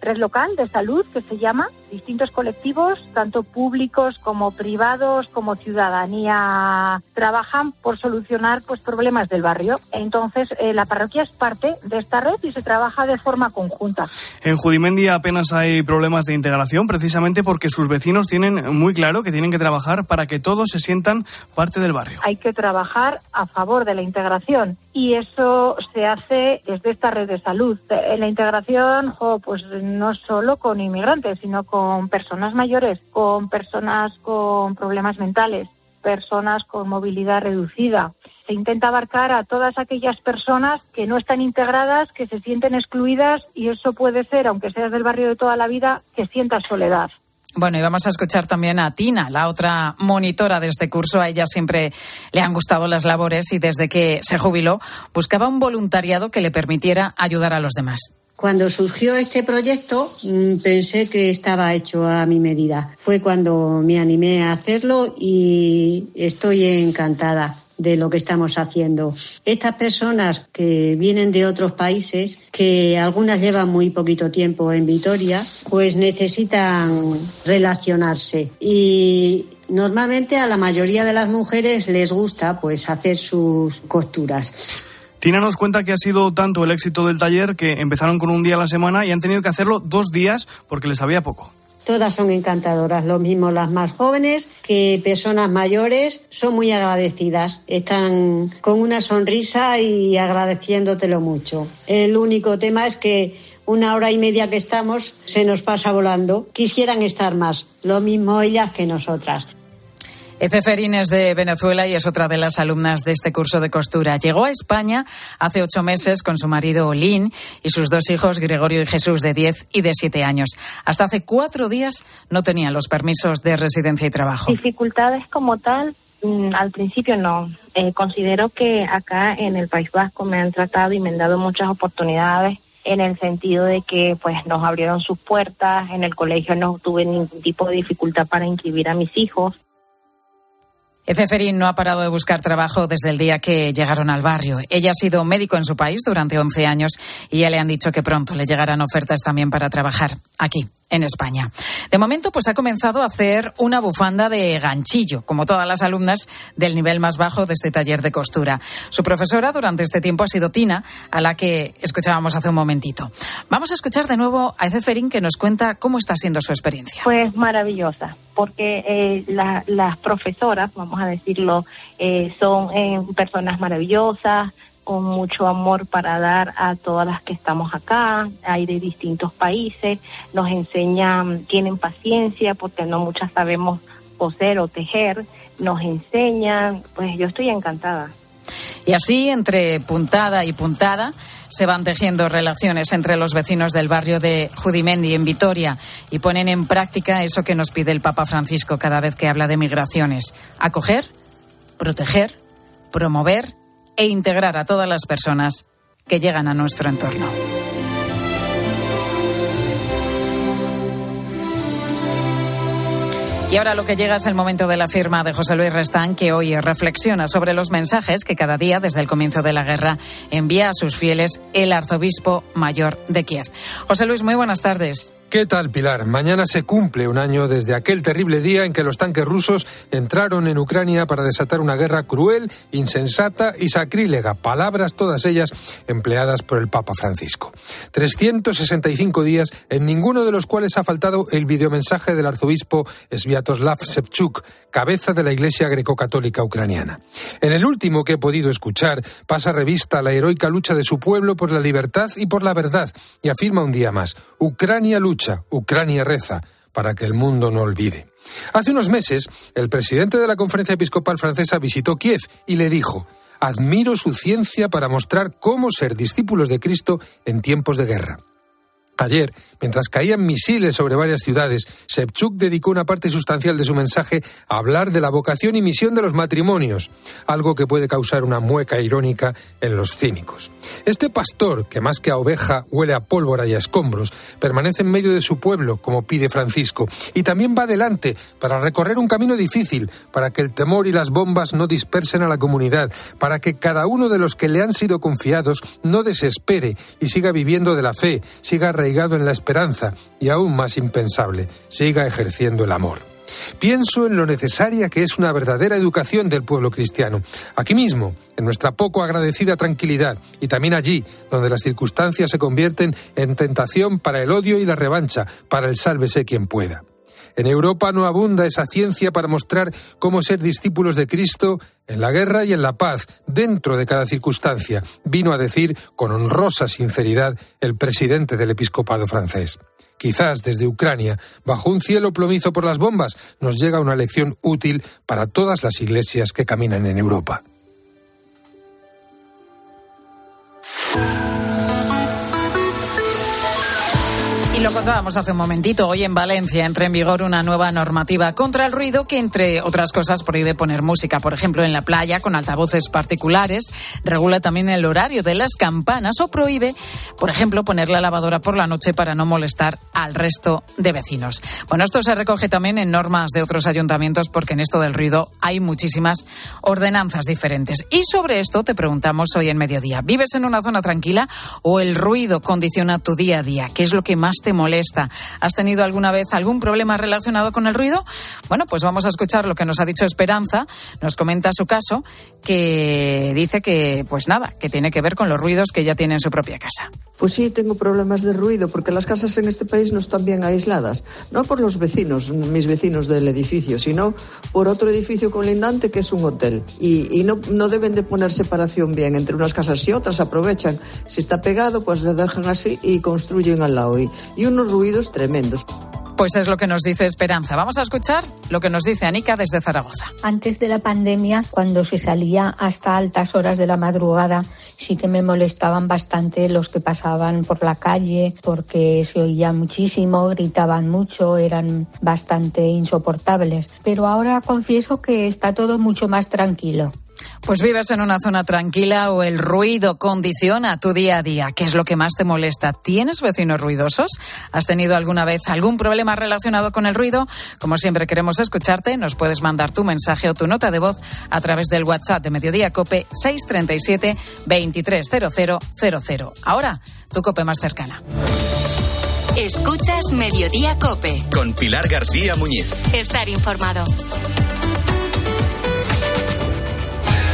red local de salud que se llama distintos colectivos, tanto públicos como privados, como ciudadanía, trabajan por solucionar pues problemas del barrio. Entonces, eh, la parroquia es parte de esta red y se trabaja de forma conjunta. En Judimendi apenas hay problemas de integración, precisamente porque sus vecinos tienen muy claro que tienen que trabajar para que todos se sientan parte del barrio. Hay que trabajar a favor de la integración y eso se hace desde esta red de salud. En la integración, pues no solo con inmigrantes, sino con con personas mayores, con personas con problemas mentales, personas con movilidad reducida. Se intenta abarcar a todas aquellas personas que no están integradas, que se sienten excluidas y eso puede ser, aunque seas del barrio de toda la vida, que sientas soledad. Bueno, y vamos a escuchar también a Tina, la otra monitora de este curso. A ella siempre le han gustado las labores y desde que se jubiló buscaba un voluntariado que le permitiera ayudar a los demás. Cuando surgió este proyecto mm, pensé que estaba hecho a mi medida. Fue cuando me animé a hacerlo y estoy encantada de lo que estamos haciendo. Estas personas que vienen de otros países, que algunas llevan muy poquito tiempo en Vitoria, pues necesitan relacionarse y normalmente a la mayoría de las mujeres les gusta pues hacer sus costuras. Tina nos cuenta que ha sido tanto el éxito del taller que empezaron con un día a la semana y han tenido que hacerlo dos días porque les había poco. Todas son encantadoras, lo mismo las más jóvenes que personas mayores, son muy agradecidas, están con una sonrisa y agradeciéndotelo mucho. El único tema es que una hora y media que estamos se nos pasa volando. Quisieran estar más, lo mismo ellas que nosotras. Eceferín es de Venezuela y es otra de las alumnas de este curso de costura. Llegó a España hace ocho meses con su marido Olin y sus dos hijos, Gregorio y Jesús, de 10 y de 7 años. Hasta hace cuatro días no tenían los permisos de residencia y trabajo. Dificultades como tal, mm, al principio no. Eh, considero que acá en el País Vasco me han tratado y me han dado muchas oportunidades en el sentido de que pues nos abrieron sus puertas, en el colegio no tuve ningún tipo de dificultad para inscribir a mis hijos. Eceferín no ha parado de buscar trabajo desde el día que llegaron al barrio. Ella ha sido médico en su país durante 11 años y ya le han dicho que pronto le llegarán ofertas también para trabajar aquí en España. De momento, pues ha comenzado a hacer una bufanda de ganchillo, como todas las alumnas del nivel más bajo de este taller de costura. Su profesora durante este tiempo ha sido Tina, a la que escuchábamos hace un momentito. Vamos a escuchar de nuevo a Eceferín que nos cuenta cómo está siendo su experiencia. Pues maravillosa, porque eh, las profesoras, vamos a decirlo, eh, son eh, personas maravillosas, con mucho amor para dar a todas las que estamos acá, hay de distintos países, nos enseñan, tienen paciencia porque no muchas sabemos coser o tejer, nos enseñan, pues yo estoy encantada. Y así, entre puntada y puntada, se van tejiendo relaciones entre los vecinos del barrio de Judimendi en Vitoria y ponen en práctica eso que nos pide el Papa Francisco cada vez que habla de migraciones, acoger, proteger, promover e integrar a todas las personas que llegan a nuestro entorno. Y ahora lo que llega es el momento de la firma de José Luis Restán, que hoy reflexiona sobre los mensajes que cada día, desde el comienzo de la guerra, envía a sus fieles el arzobispo mayor de Kiev. José Luis, muy buenas tardes. ¿Qué tal, Pilar? Mañana se cumple un año desde aquel terrible día en que los tanques rusos entraron en Ucrania para desatar una guerra cruel, insensata y sacrílega, palabras todas ellas empleadas por el Papa Francisco. 365 días en ninguno de los cuales ha faltado el videomensaje del arzobispo Sviatoslav Shevchuk, cabeza de la Iglesia greco-católica ucraniana. En el último que he podido escuchar, pasa revista la heroica lucha de su pueblo por la libertad y por la verdad y afirma un día más, Ucrania lucha Ucrania reza, para que el mundo no olvide. Hace unos meses, el presidente de la Conferencia Episcopal Francesa visitó Kiev y le dijo, admiro su ciencia para mostrar cómo ser discípulos de Cristo en tiempos de guerra. Ayer, mientras caían misiles sobre varias ciudades, Sepchuk dedicó una parte sustancial de su mensaje a hablar de la vocación y misión de los matrimonios, algo que puede causar una mueca irónica en los cínicos. Este pastor, que más que a oveja huele a pólvora y a escombros, permanece en medio de su pueblo, como pide Francisco, y también va adelante para recorrer un camino difícil, para que el temor y las bombas no dispersen a la comunidad, para que cada uno de los que le han sido confiados no desespere y siga viviendo de la fe, siga en la esperanza y aún más impensable, siga ejerciendo el amor. Pienso en lo necesaria que es una verdadera educación del pueblo cristiano, aquí mismo, en nuestra poco agradecida tranquilidad, y también allí, donde las circunstancias se convierten en tentación para el odio y la revancha, para el sálvese quien pueda. En Europa no abunda esa ciencia para mostrar cómo ser discípulos de Cristo en la guerra y en la paz, dentro de cada circunstancia, vino a decir con honrosa sinceridad el presidente del episcopado francés. Quizás desde Ucrania, bajo un cielo plomizo por las bombas, nos llega una lección útil para todas las iglesias que caminan en Europa. Lo contábamos hace un momentito. Hoy en Valencia entra en vigor una nueva normativa contra el ruido que, entre otras cosas, prohíbe poner música, por ejemplo, en la playa con altavoces particulares. Regula también el horario de las campanas o prohíbe, por ejemplo, poner la lavadora por la noche para no molestar al resto de vecinos. Bueno, esto se recoge también en normas de otros ayuntamientos porque en esto del ruido hay muchísimas ordenanzas diferentes. Y sobre esto te preguntamos hoy en mediodía. ¿Vives en una zona tranquila o el ruido condiciona tu día a día? ¿Qué es lo que más te molesta. ¿Has tenido alguna vez algún problema relacionado con el ruido? Bueno, pues vamos a escuchar lo que nos ha dicho Esperanza. Nos comenta su caso, que dice que, pues nada, que tiene que ver con los ruidos que ya tiene en su propia casa. Pues sí, tengo problemas de ruido porque las casas en este país no están bien aisladas. No por los vecinos, mis vecinos del edificio, sino por otro edificio colindante que es un hotel. Y, no, no deben de poner separación bien entre unas casas y otras. Aprovechan. Si está pegado, pues se dejan así y construyen al lado. Y, y unos ruidos tremendos. Pues es lo que nos dice Esperanza. Vamos a escuchar lo que nos dice Anica desde Zaragoza. Antes de la pandemia, cuando se salía hasta altas horas de la madrugada, sí que me molestaban bastante los que pasaban por la calle porque se oía muchísimo, gritaban mucho, eran bastante insoportables. Pero ahora confieso que está todo mucho más tranquilo. Pues vives en una zona tranquila o el ruido condiciona tu día a día. ¿Qué es lo que más te molesta? ¿Tienes vecinos ruidosos? ¿Has tenido alguna vez algún problema relacionado con el ruido? Como siempre queremos escucharte, nos puedes mandar tu mensaje o tu nota de voz a través del WhatsApp de Mediodía Cope 637 230000. Ahora, tu Cope más cercana. Escuchas Mediodía Cope. Con Pilar García Muñiz. Estar informado.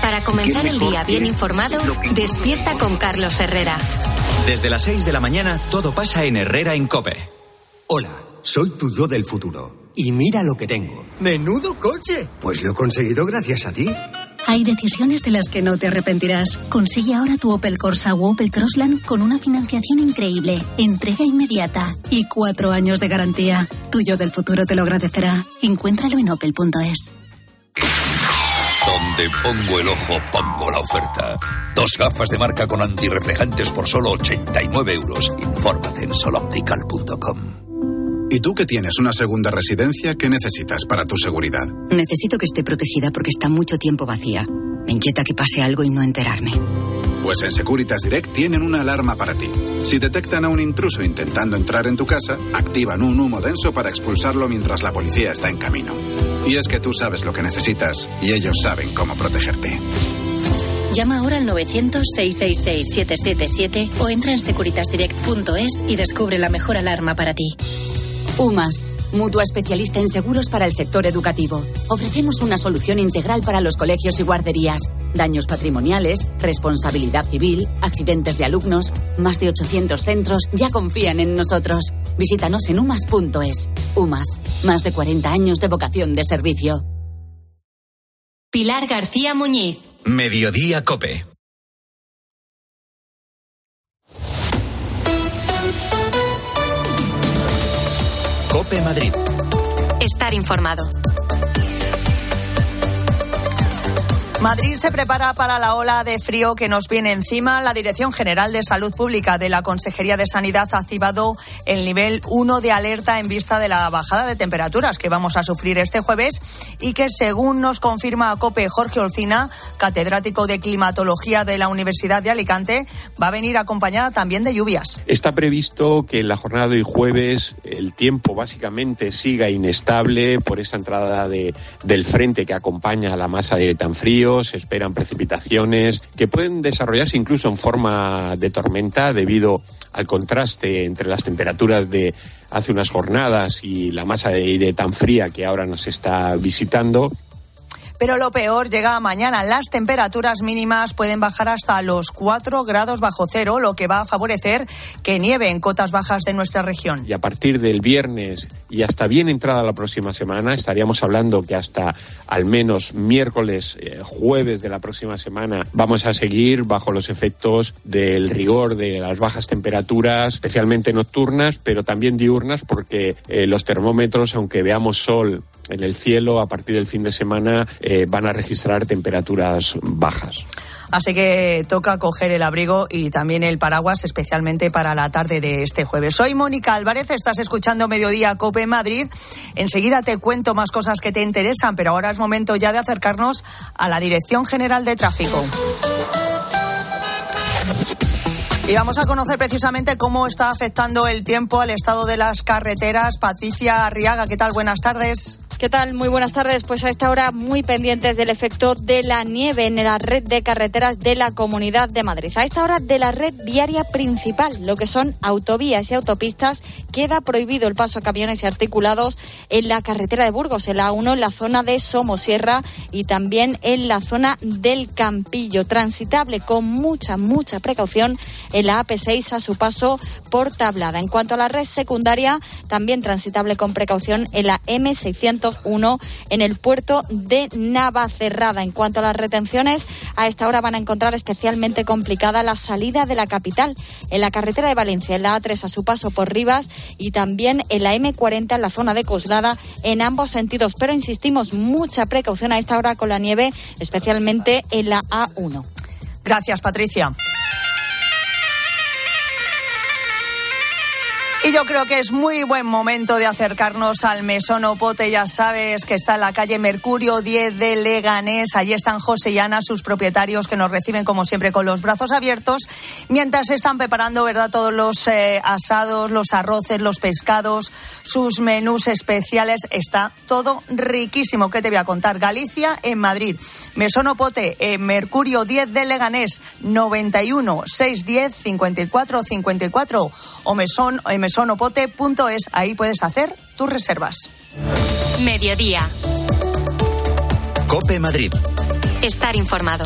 para comenzar el día bien informado, despierta con Carlos Herrera. Desde las 6 de la mañana todo pasa en Herrera en Cope. Hola, soy tu yo del futuro. Y mira lo que tengo. ¡Menudo coche! Pues lo he conseguido gracias a ti. Hay decisiones de las que no te arrepentirás. Consigue ahora tu Opel Corsa o Opel Crossland con una financiación increíble, entrega inmediata y cuatro años de garantía. Tuyo del futuro te lo agradecerá. Encuéntralo en opel.es. Donde pongo el ojo, pongo la oferta. Dos gafas de marca con antirreflejantes por solo 89 euros. Infórmate en soloptical.com. ¿Y tú que tienes una segunda residencia, qué necesitas para tu seguridad? Necesito que esté protegida porque está mucho tiempo vacía. Me inquieta que pase algo y no enterarme. Pues en Securitas Direct tienen una alarma para ti. Si detectan a un intruso intentando entrar en tu casa, activan un humo denso para expulsarlo mientras la policía está en camino. Y es que tú sabes lo que necesitas y ellos saben cómo protegerte. Llama ahora al 900-666-777 o entra en securitasdirect.es y descubre la mejor alarma para ti. UMAS, mutua especialista en seguros para el sector educativo. Ofrecemos una solución integral para los colegios y guarderías. Daños patrimoniales, responsabilidad civil, accidentes de alumnos. Más de 800 centros ya confían en nosotros. Visítanos en umas.es. UMAS, más de 40 años de vocación de servicio. Pilar García Muñiz. Mediodía Cope. Cope Madrid. Estar informado. Madrid se prepara para la ola de frío que nos viene encima. La Dirección General de Salud Pública de la Consejería de Sanidad ha activado el nivel 1 de alerta en vista de la bajada de temperaturas que vamos a sufrir este jueves y que, según nos confirma COPE Jorge Olcina, catedrático de climatología de la Universidad de Alicante, va a venir acompañada también de lluvias. Está previsto que en la jornada de hoy jueves el tiempo básicamente siga inestable por esa entrada de, del frente que acompaña a la masa de tan frío se esperan precipitaciones que pueden desarrollarse incluso en forma de tormenta debido al contraste entre las temperaturas de hace unas jornadas y la masa de aire tan fría que ahora nos está visitando. Pero lo peor llega mañana. Las temperaturas mínimas pueden bajar hasta los 4 grados bajo cero, lo que va a favorecer que nieve en cotas bajas de nuestra región. Y a partir del viernes y hasta bien entrada la próxima semana, estaríamos hablando que hasta al menos miércoles, eh, jueves de la próxima semana, vamos a seguir bajo los efectos del rigor de las bajas temperaturas, especialmente nocturnas, pero también diurnas, porque eh, los termómetros, aunque veamos sol en el cielo a partir del fin de semana van a registrar temperaturas bajas. Así que toca coger el abrigo y también el paraguas, especialmente para la tarde de este jueves. Soy Mónica Álvarez, estás escuchando Mediodía Cope Madrid. Enseguida te cuento más cosas que te interesan, pero ahora es momento ya de acercarnos a la Dirección General de Tráfico. Y vamos a conocer precisamente cómo está afectando el tiempo al estado de las carreteras. Patricia Arriaga, ¿qué tal? Buenas tardes. ¿Qué tal? Muy buenas tardes. Pues a esta hora muy pendientes del efecto de la nieve en la red de carreteras de la Comunidad de Madrid. A esta hora de la red viaria principal, lo que son autovías y autopistas, queda prohibido el paso a camiones y articulados en la carretera de Burgos, en la 1, en la zona de Somosierra y también en la zona del Campillo. Transitable con mucha, mucha precaución en la AP6 a su paso por Tablada. En cuanto a la red secundaria, también transitable con precaución en la M600 uno en el puerto de Navacerrada. En cuanto a las retenciones, a esta hora van a encontrar especialmente complicada la salida de la capital en la carretera de Valencia, en la A3 a su paso por Rivas y también en la M40 en la zona de Coslada en ambos sentidos. Pero insistimos, mucha precaución a esta hora con la nieve, especialmente en la A1. Gracias, Patricia. Y yo creo que es muy buen momento de acercarnos al Mesón Opote. Ya sabes que está en la calle Mercurio 10 de Leganés. Allí están José y Ana, sus propietarios, que nos reciben como siempre con los brazos abiertos, mientras están preparando, ¿verdad?, todos los eh, asados, los arroces, los pescados, sus menús especiales. Está todo riquísimo. ¿Qué te voy a contar? Galicia en Madrid. Mesón Opote, Mercurio 10 de Leganés, 91 610 54 54 o mesón, eh, mesonopote.es. Ahí puedes hacer tus reservas. Mediodía. Cope Madrid. Estar informado.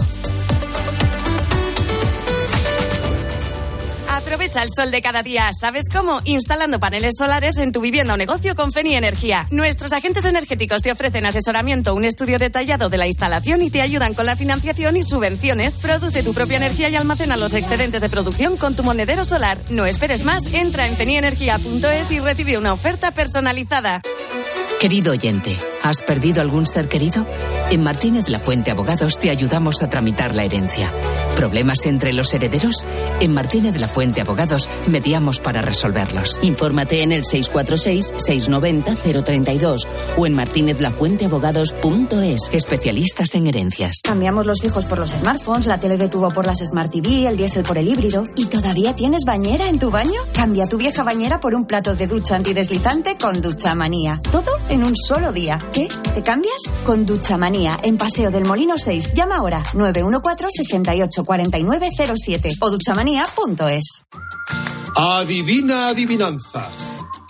Aprovecha el sol de cada día. ¿Sabes cómo? Instalando paneles solares en tu vivienda o negocio con Feni Energía. Nuestros agentes energéticos te ofrecen asesoramiento, un estudio detallado de la instalación y te ayudan con la financiación y subvenciones. Produce tu propia energía y almacena los excedentes de producción con tu monedero solar. No esperes más, entra en fenienergia.es y recibe una oferta personalizada. Querido oyente, ¿has perdido algún ser querido? En Martínez La Fuente Abogados te ayudamos a tramitar la herencia. ¿Problemas entre los herederos? En Martínez La Fuente Abogados mediamos para resolverlos. Infórmate en el 646-690-032 o en martinezlafuenteabogados.es. Especialistas en herencias. Cambiamos los fijos por los smartphones, la tele de tubo por las Smart TV, el diésel por el híbrido. ¿Y todavía tienes bañera en tu baño? Cambia tu vieja bañera por un plato de ducha antideslizante con Ducha Manía. Todo en un solo día. ¿Qué? ¿Te cambias? Con Ducha Manía, en Paseo del Molino 6. Llama ahora 914 68 4907 o duchamanía.es. Adivina adivinanza.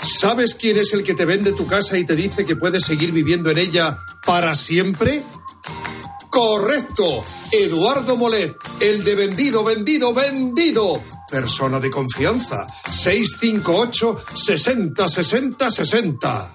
¿Sabes quién es el que te vende tu casa y te dice que puedes seguir viviendo en ella para siempre? Correcto. Eduardo Molet, el de vendido, vendido, vendido. Persona de confianza. 658 60 60 60.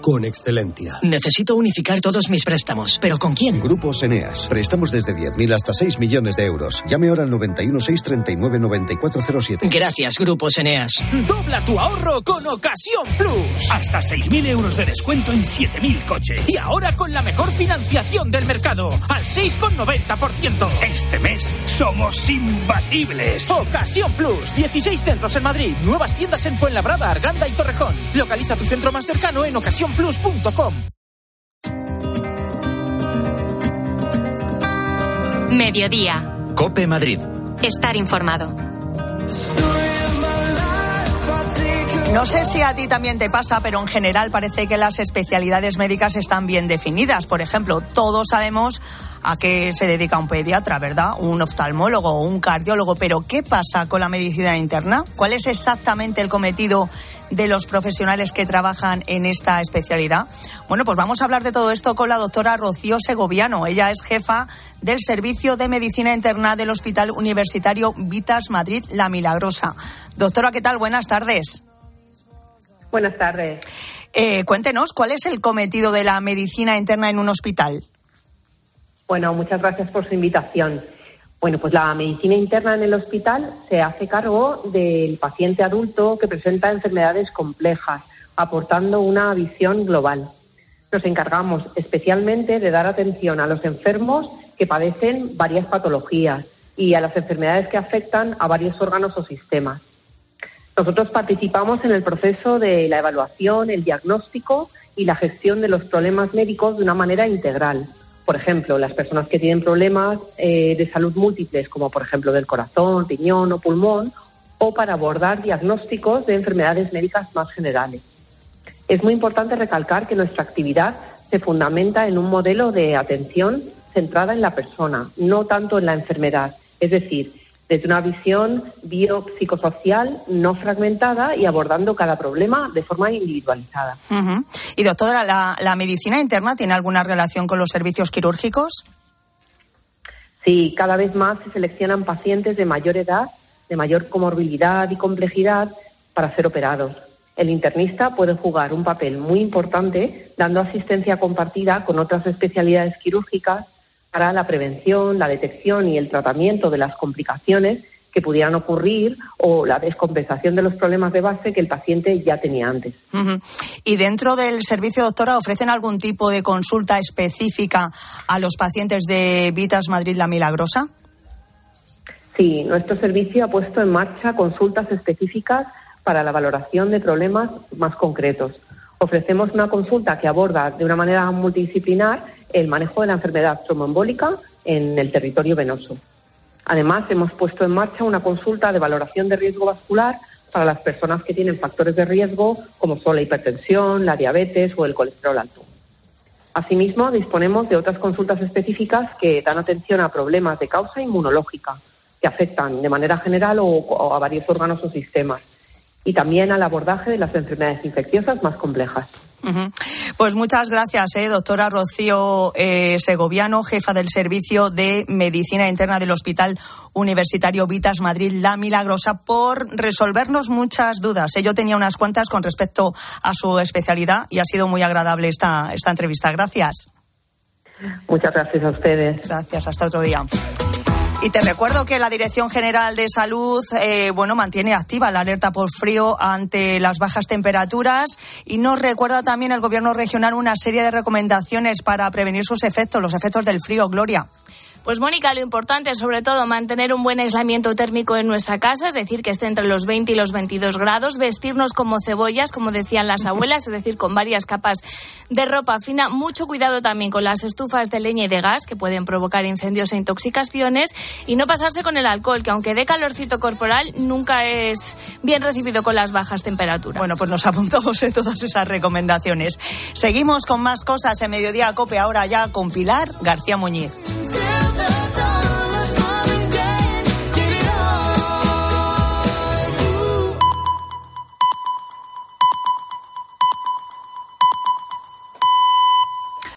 con excelencia. Necesito unificar todos mis préstamos, pero ¿con quién? Grupos Eneas. Préstamos desde 10.000 hasta 6 millones de euros. Llame ahora al 91 639 9407. Gracias, Grupos Eneas. Dobla tu ahorro con Ocasión Plus. Hasta 6.000 euros de descuento en 7.000 coches. Y ahora con la mejor financiación del mercado, al 6,90%. Este mes somos imbatibles. Ocasión Plus. 16 centros en Madrid, nuevas tiendas en Fuenlabrada, Arganda y Torrejón. Localiza tu centro más cercano en ocasión plus.com. Mediodía. Cope Madrid. Estar informado. No sé si a ti también te pasa, pero en general parece que las especialidades médicas están bien definidas. Por ejemplo, todos sabemos a qué se dedica un pediatra, ¿verdad? Un oftalmólogo un cardiólogo. Pero ¿qué pasa con la medicina interna? ¿Cuál es exactamente el cometido de los profesionales que trabajan en esta especialidad? Bueno, pues vamos a hablar de todo esto con la doctora Rocío Segoviano. Ella es jefa del Servicio de Medicina Interna del Hospital Universitario Vitas Madrid La Milagrosa. Doctora, ¿qué tal? Buenas tardes. Buenas tardes. Eh, cuéntenos, ¿cuál es el cometido de la medicina interna en un hospital? Bueno, muchas gracias por su invitación. Bueno, pues la medicina interna en el hospital se hace cargo del paciente adulto que presenta enfermedades complejas, aportando una visión global. Nos encargamos especialmente de dar atención a los enfermos que padecen varias patologías y a las enfermedades que afectan a varios órganos o sistemas. Nosotros participamos en el proceso de la evaluación, el diagnóstico y la gestión de los problemas médicos de una manera integral por ejemplo, las personas que tienen problemas eh, de salud múltiples, como por ejemplo del corazón, riñón o pulmón, o para abordar diagnósticos de enfermedades médicas más generales. Es muy importante recalcar que nuestra actividad se fundamenta en un modelo de atención centrada en la persona, no tanto en la enfermedad. Es decir, desde una visión biopsicosocial no fragmentada y abordando cada problema de forma individualizada. Y doctora, ¿la, medicina interna tiene alguna relación con los servicios quirúrgicos? Sí, cada vez más se seleccionan pacientes de mayor edad, de mayor comorbilidad y complejidad para ser operados. El internista puede jugar un papel muy importante dando asistencia compartida con otras especialidades quirúrgicas para la prevención, la detección y el tratamiento de las complicaciones que pudieran ocurrir o la descompensación de los problemas de base que el paciente ya tenía antes. ¿Y dentro del servicio, doctora, ofrecen algún tipo de consulta específica a los pacientes de Vitas Madrid La Milagrosa? Sí, nuestro servicio ha puesto en marcha consultas específicas para la valoración de problemas más concretos. Ofrecemos una consulta que aborda de una manera multidisciplinar el manejo de la enfermedad tromboembólica en el territorio venoso. Además, hemos puesto en marcha una consulta de valoración de riesgo vascular para las personas que tienen factores de riesgo como son la hipertensión, la diabetes o el colesterol alto. Asimismo, disponemos de otras consultas específicas que dan atención a problemas de causa inmunológica que afectan de manera general o, a varios órganos o sistemas y también al abordaje de las enfermedades infecciosas más complejas. Pues muchas gracias, eh, doctora Rocío eh, Segoviano, jefa del Servicio de Medicina Interna del Hospital Universitario Vitas Madrid La Milagrosa, por resolvernos muchas dudas. Eh, yo tenía unas cuantas con respecto a su especialidad y ha sido muy agradable esta, esta entrevista. Gracias. Muchas gracias a ustedes. Gracias, hasta otro día. Y te recuerdo que la Dirección General de Salud eh, bueno, mantiene activa la alerta por frío ante las bajas temperaturas y nos recuerda también el Gobierno regional una serie de recomendaciones para prevenir sus efectos, los efectos del frío. Gloria. Pues Mónica, lo importante es sobre todo mantener un buen aislamiento térmico en nuestra casa, es decir, que esté entre los 20 y los 22 grados, vestirnos como cebollas, como decían las abuelas, es decir, con varias capas de ropa fina. Mucho cuidado también con las estufas de leña y de gas que pueden provocar incendios e intoxicaciones y no pasarse con el alcohol, que aunque dé calorcito corporal, nunca es bien recibido con las bajas temperaturas. Bueno, pues nos apuntamos en todas esas recomendaciones. Seguimos con más cosas en Mediodía Cope, ahora ya con Pilar García Muñiz.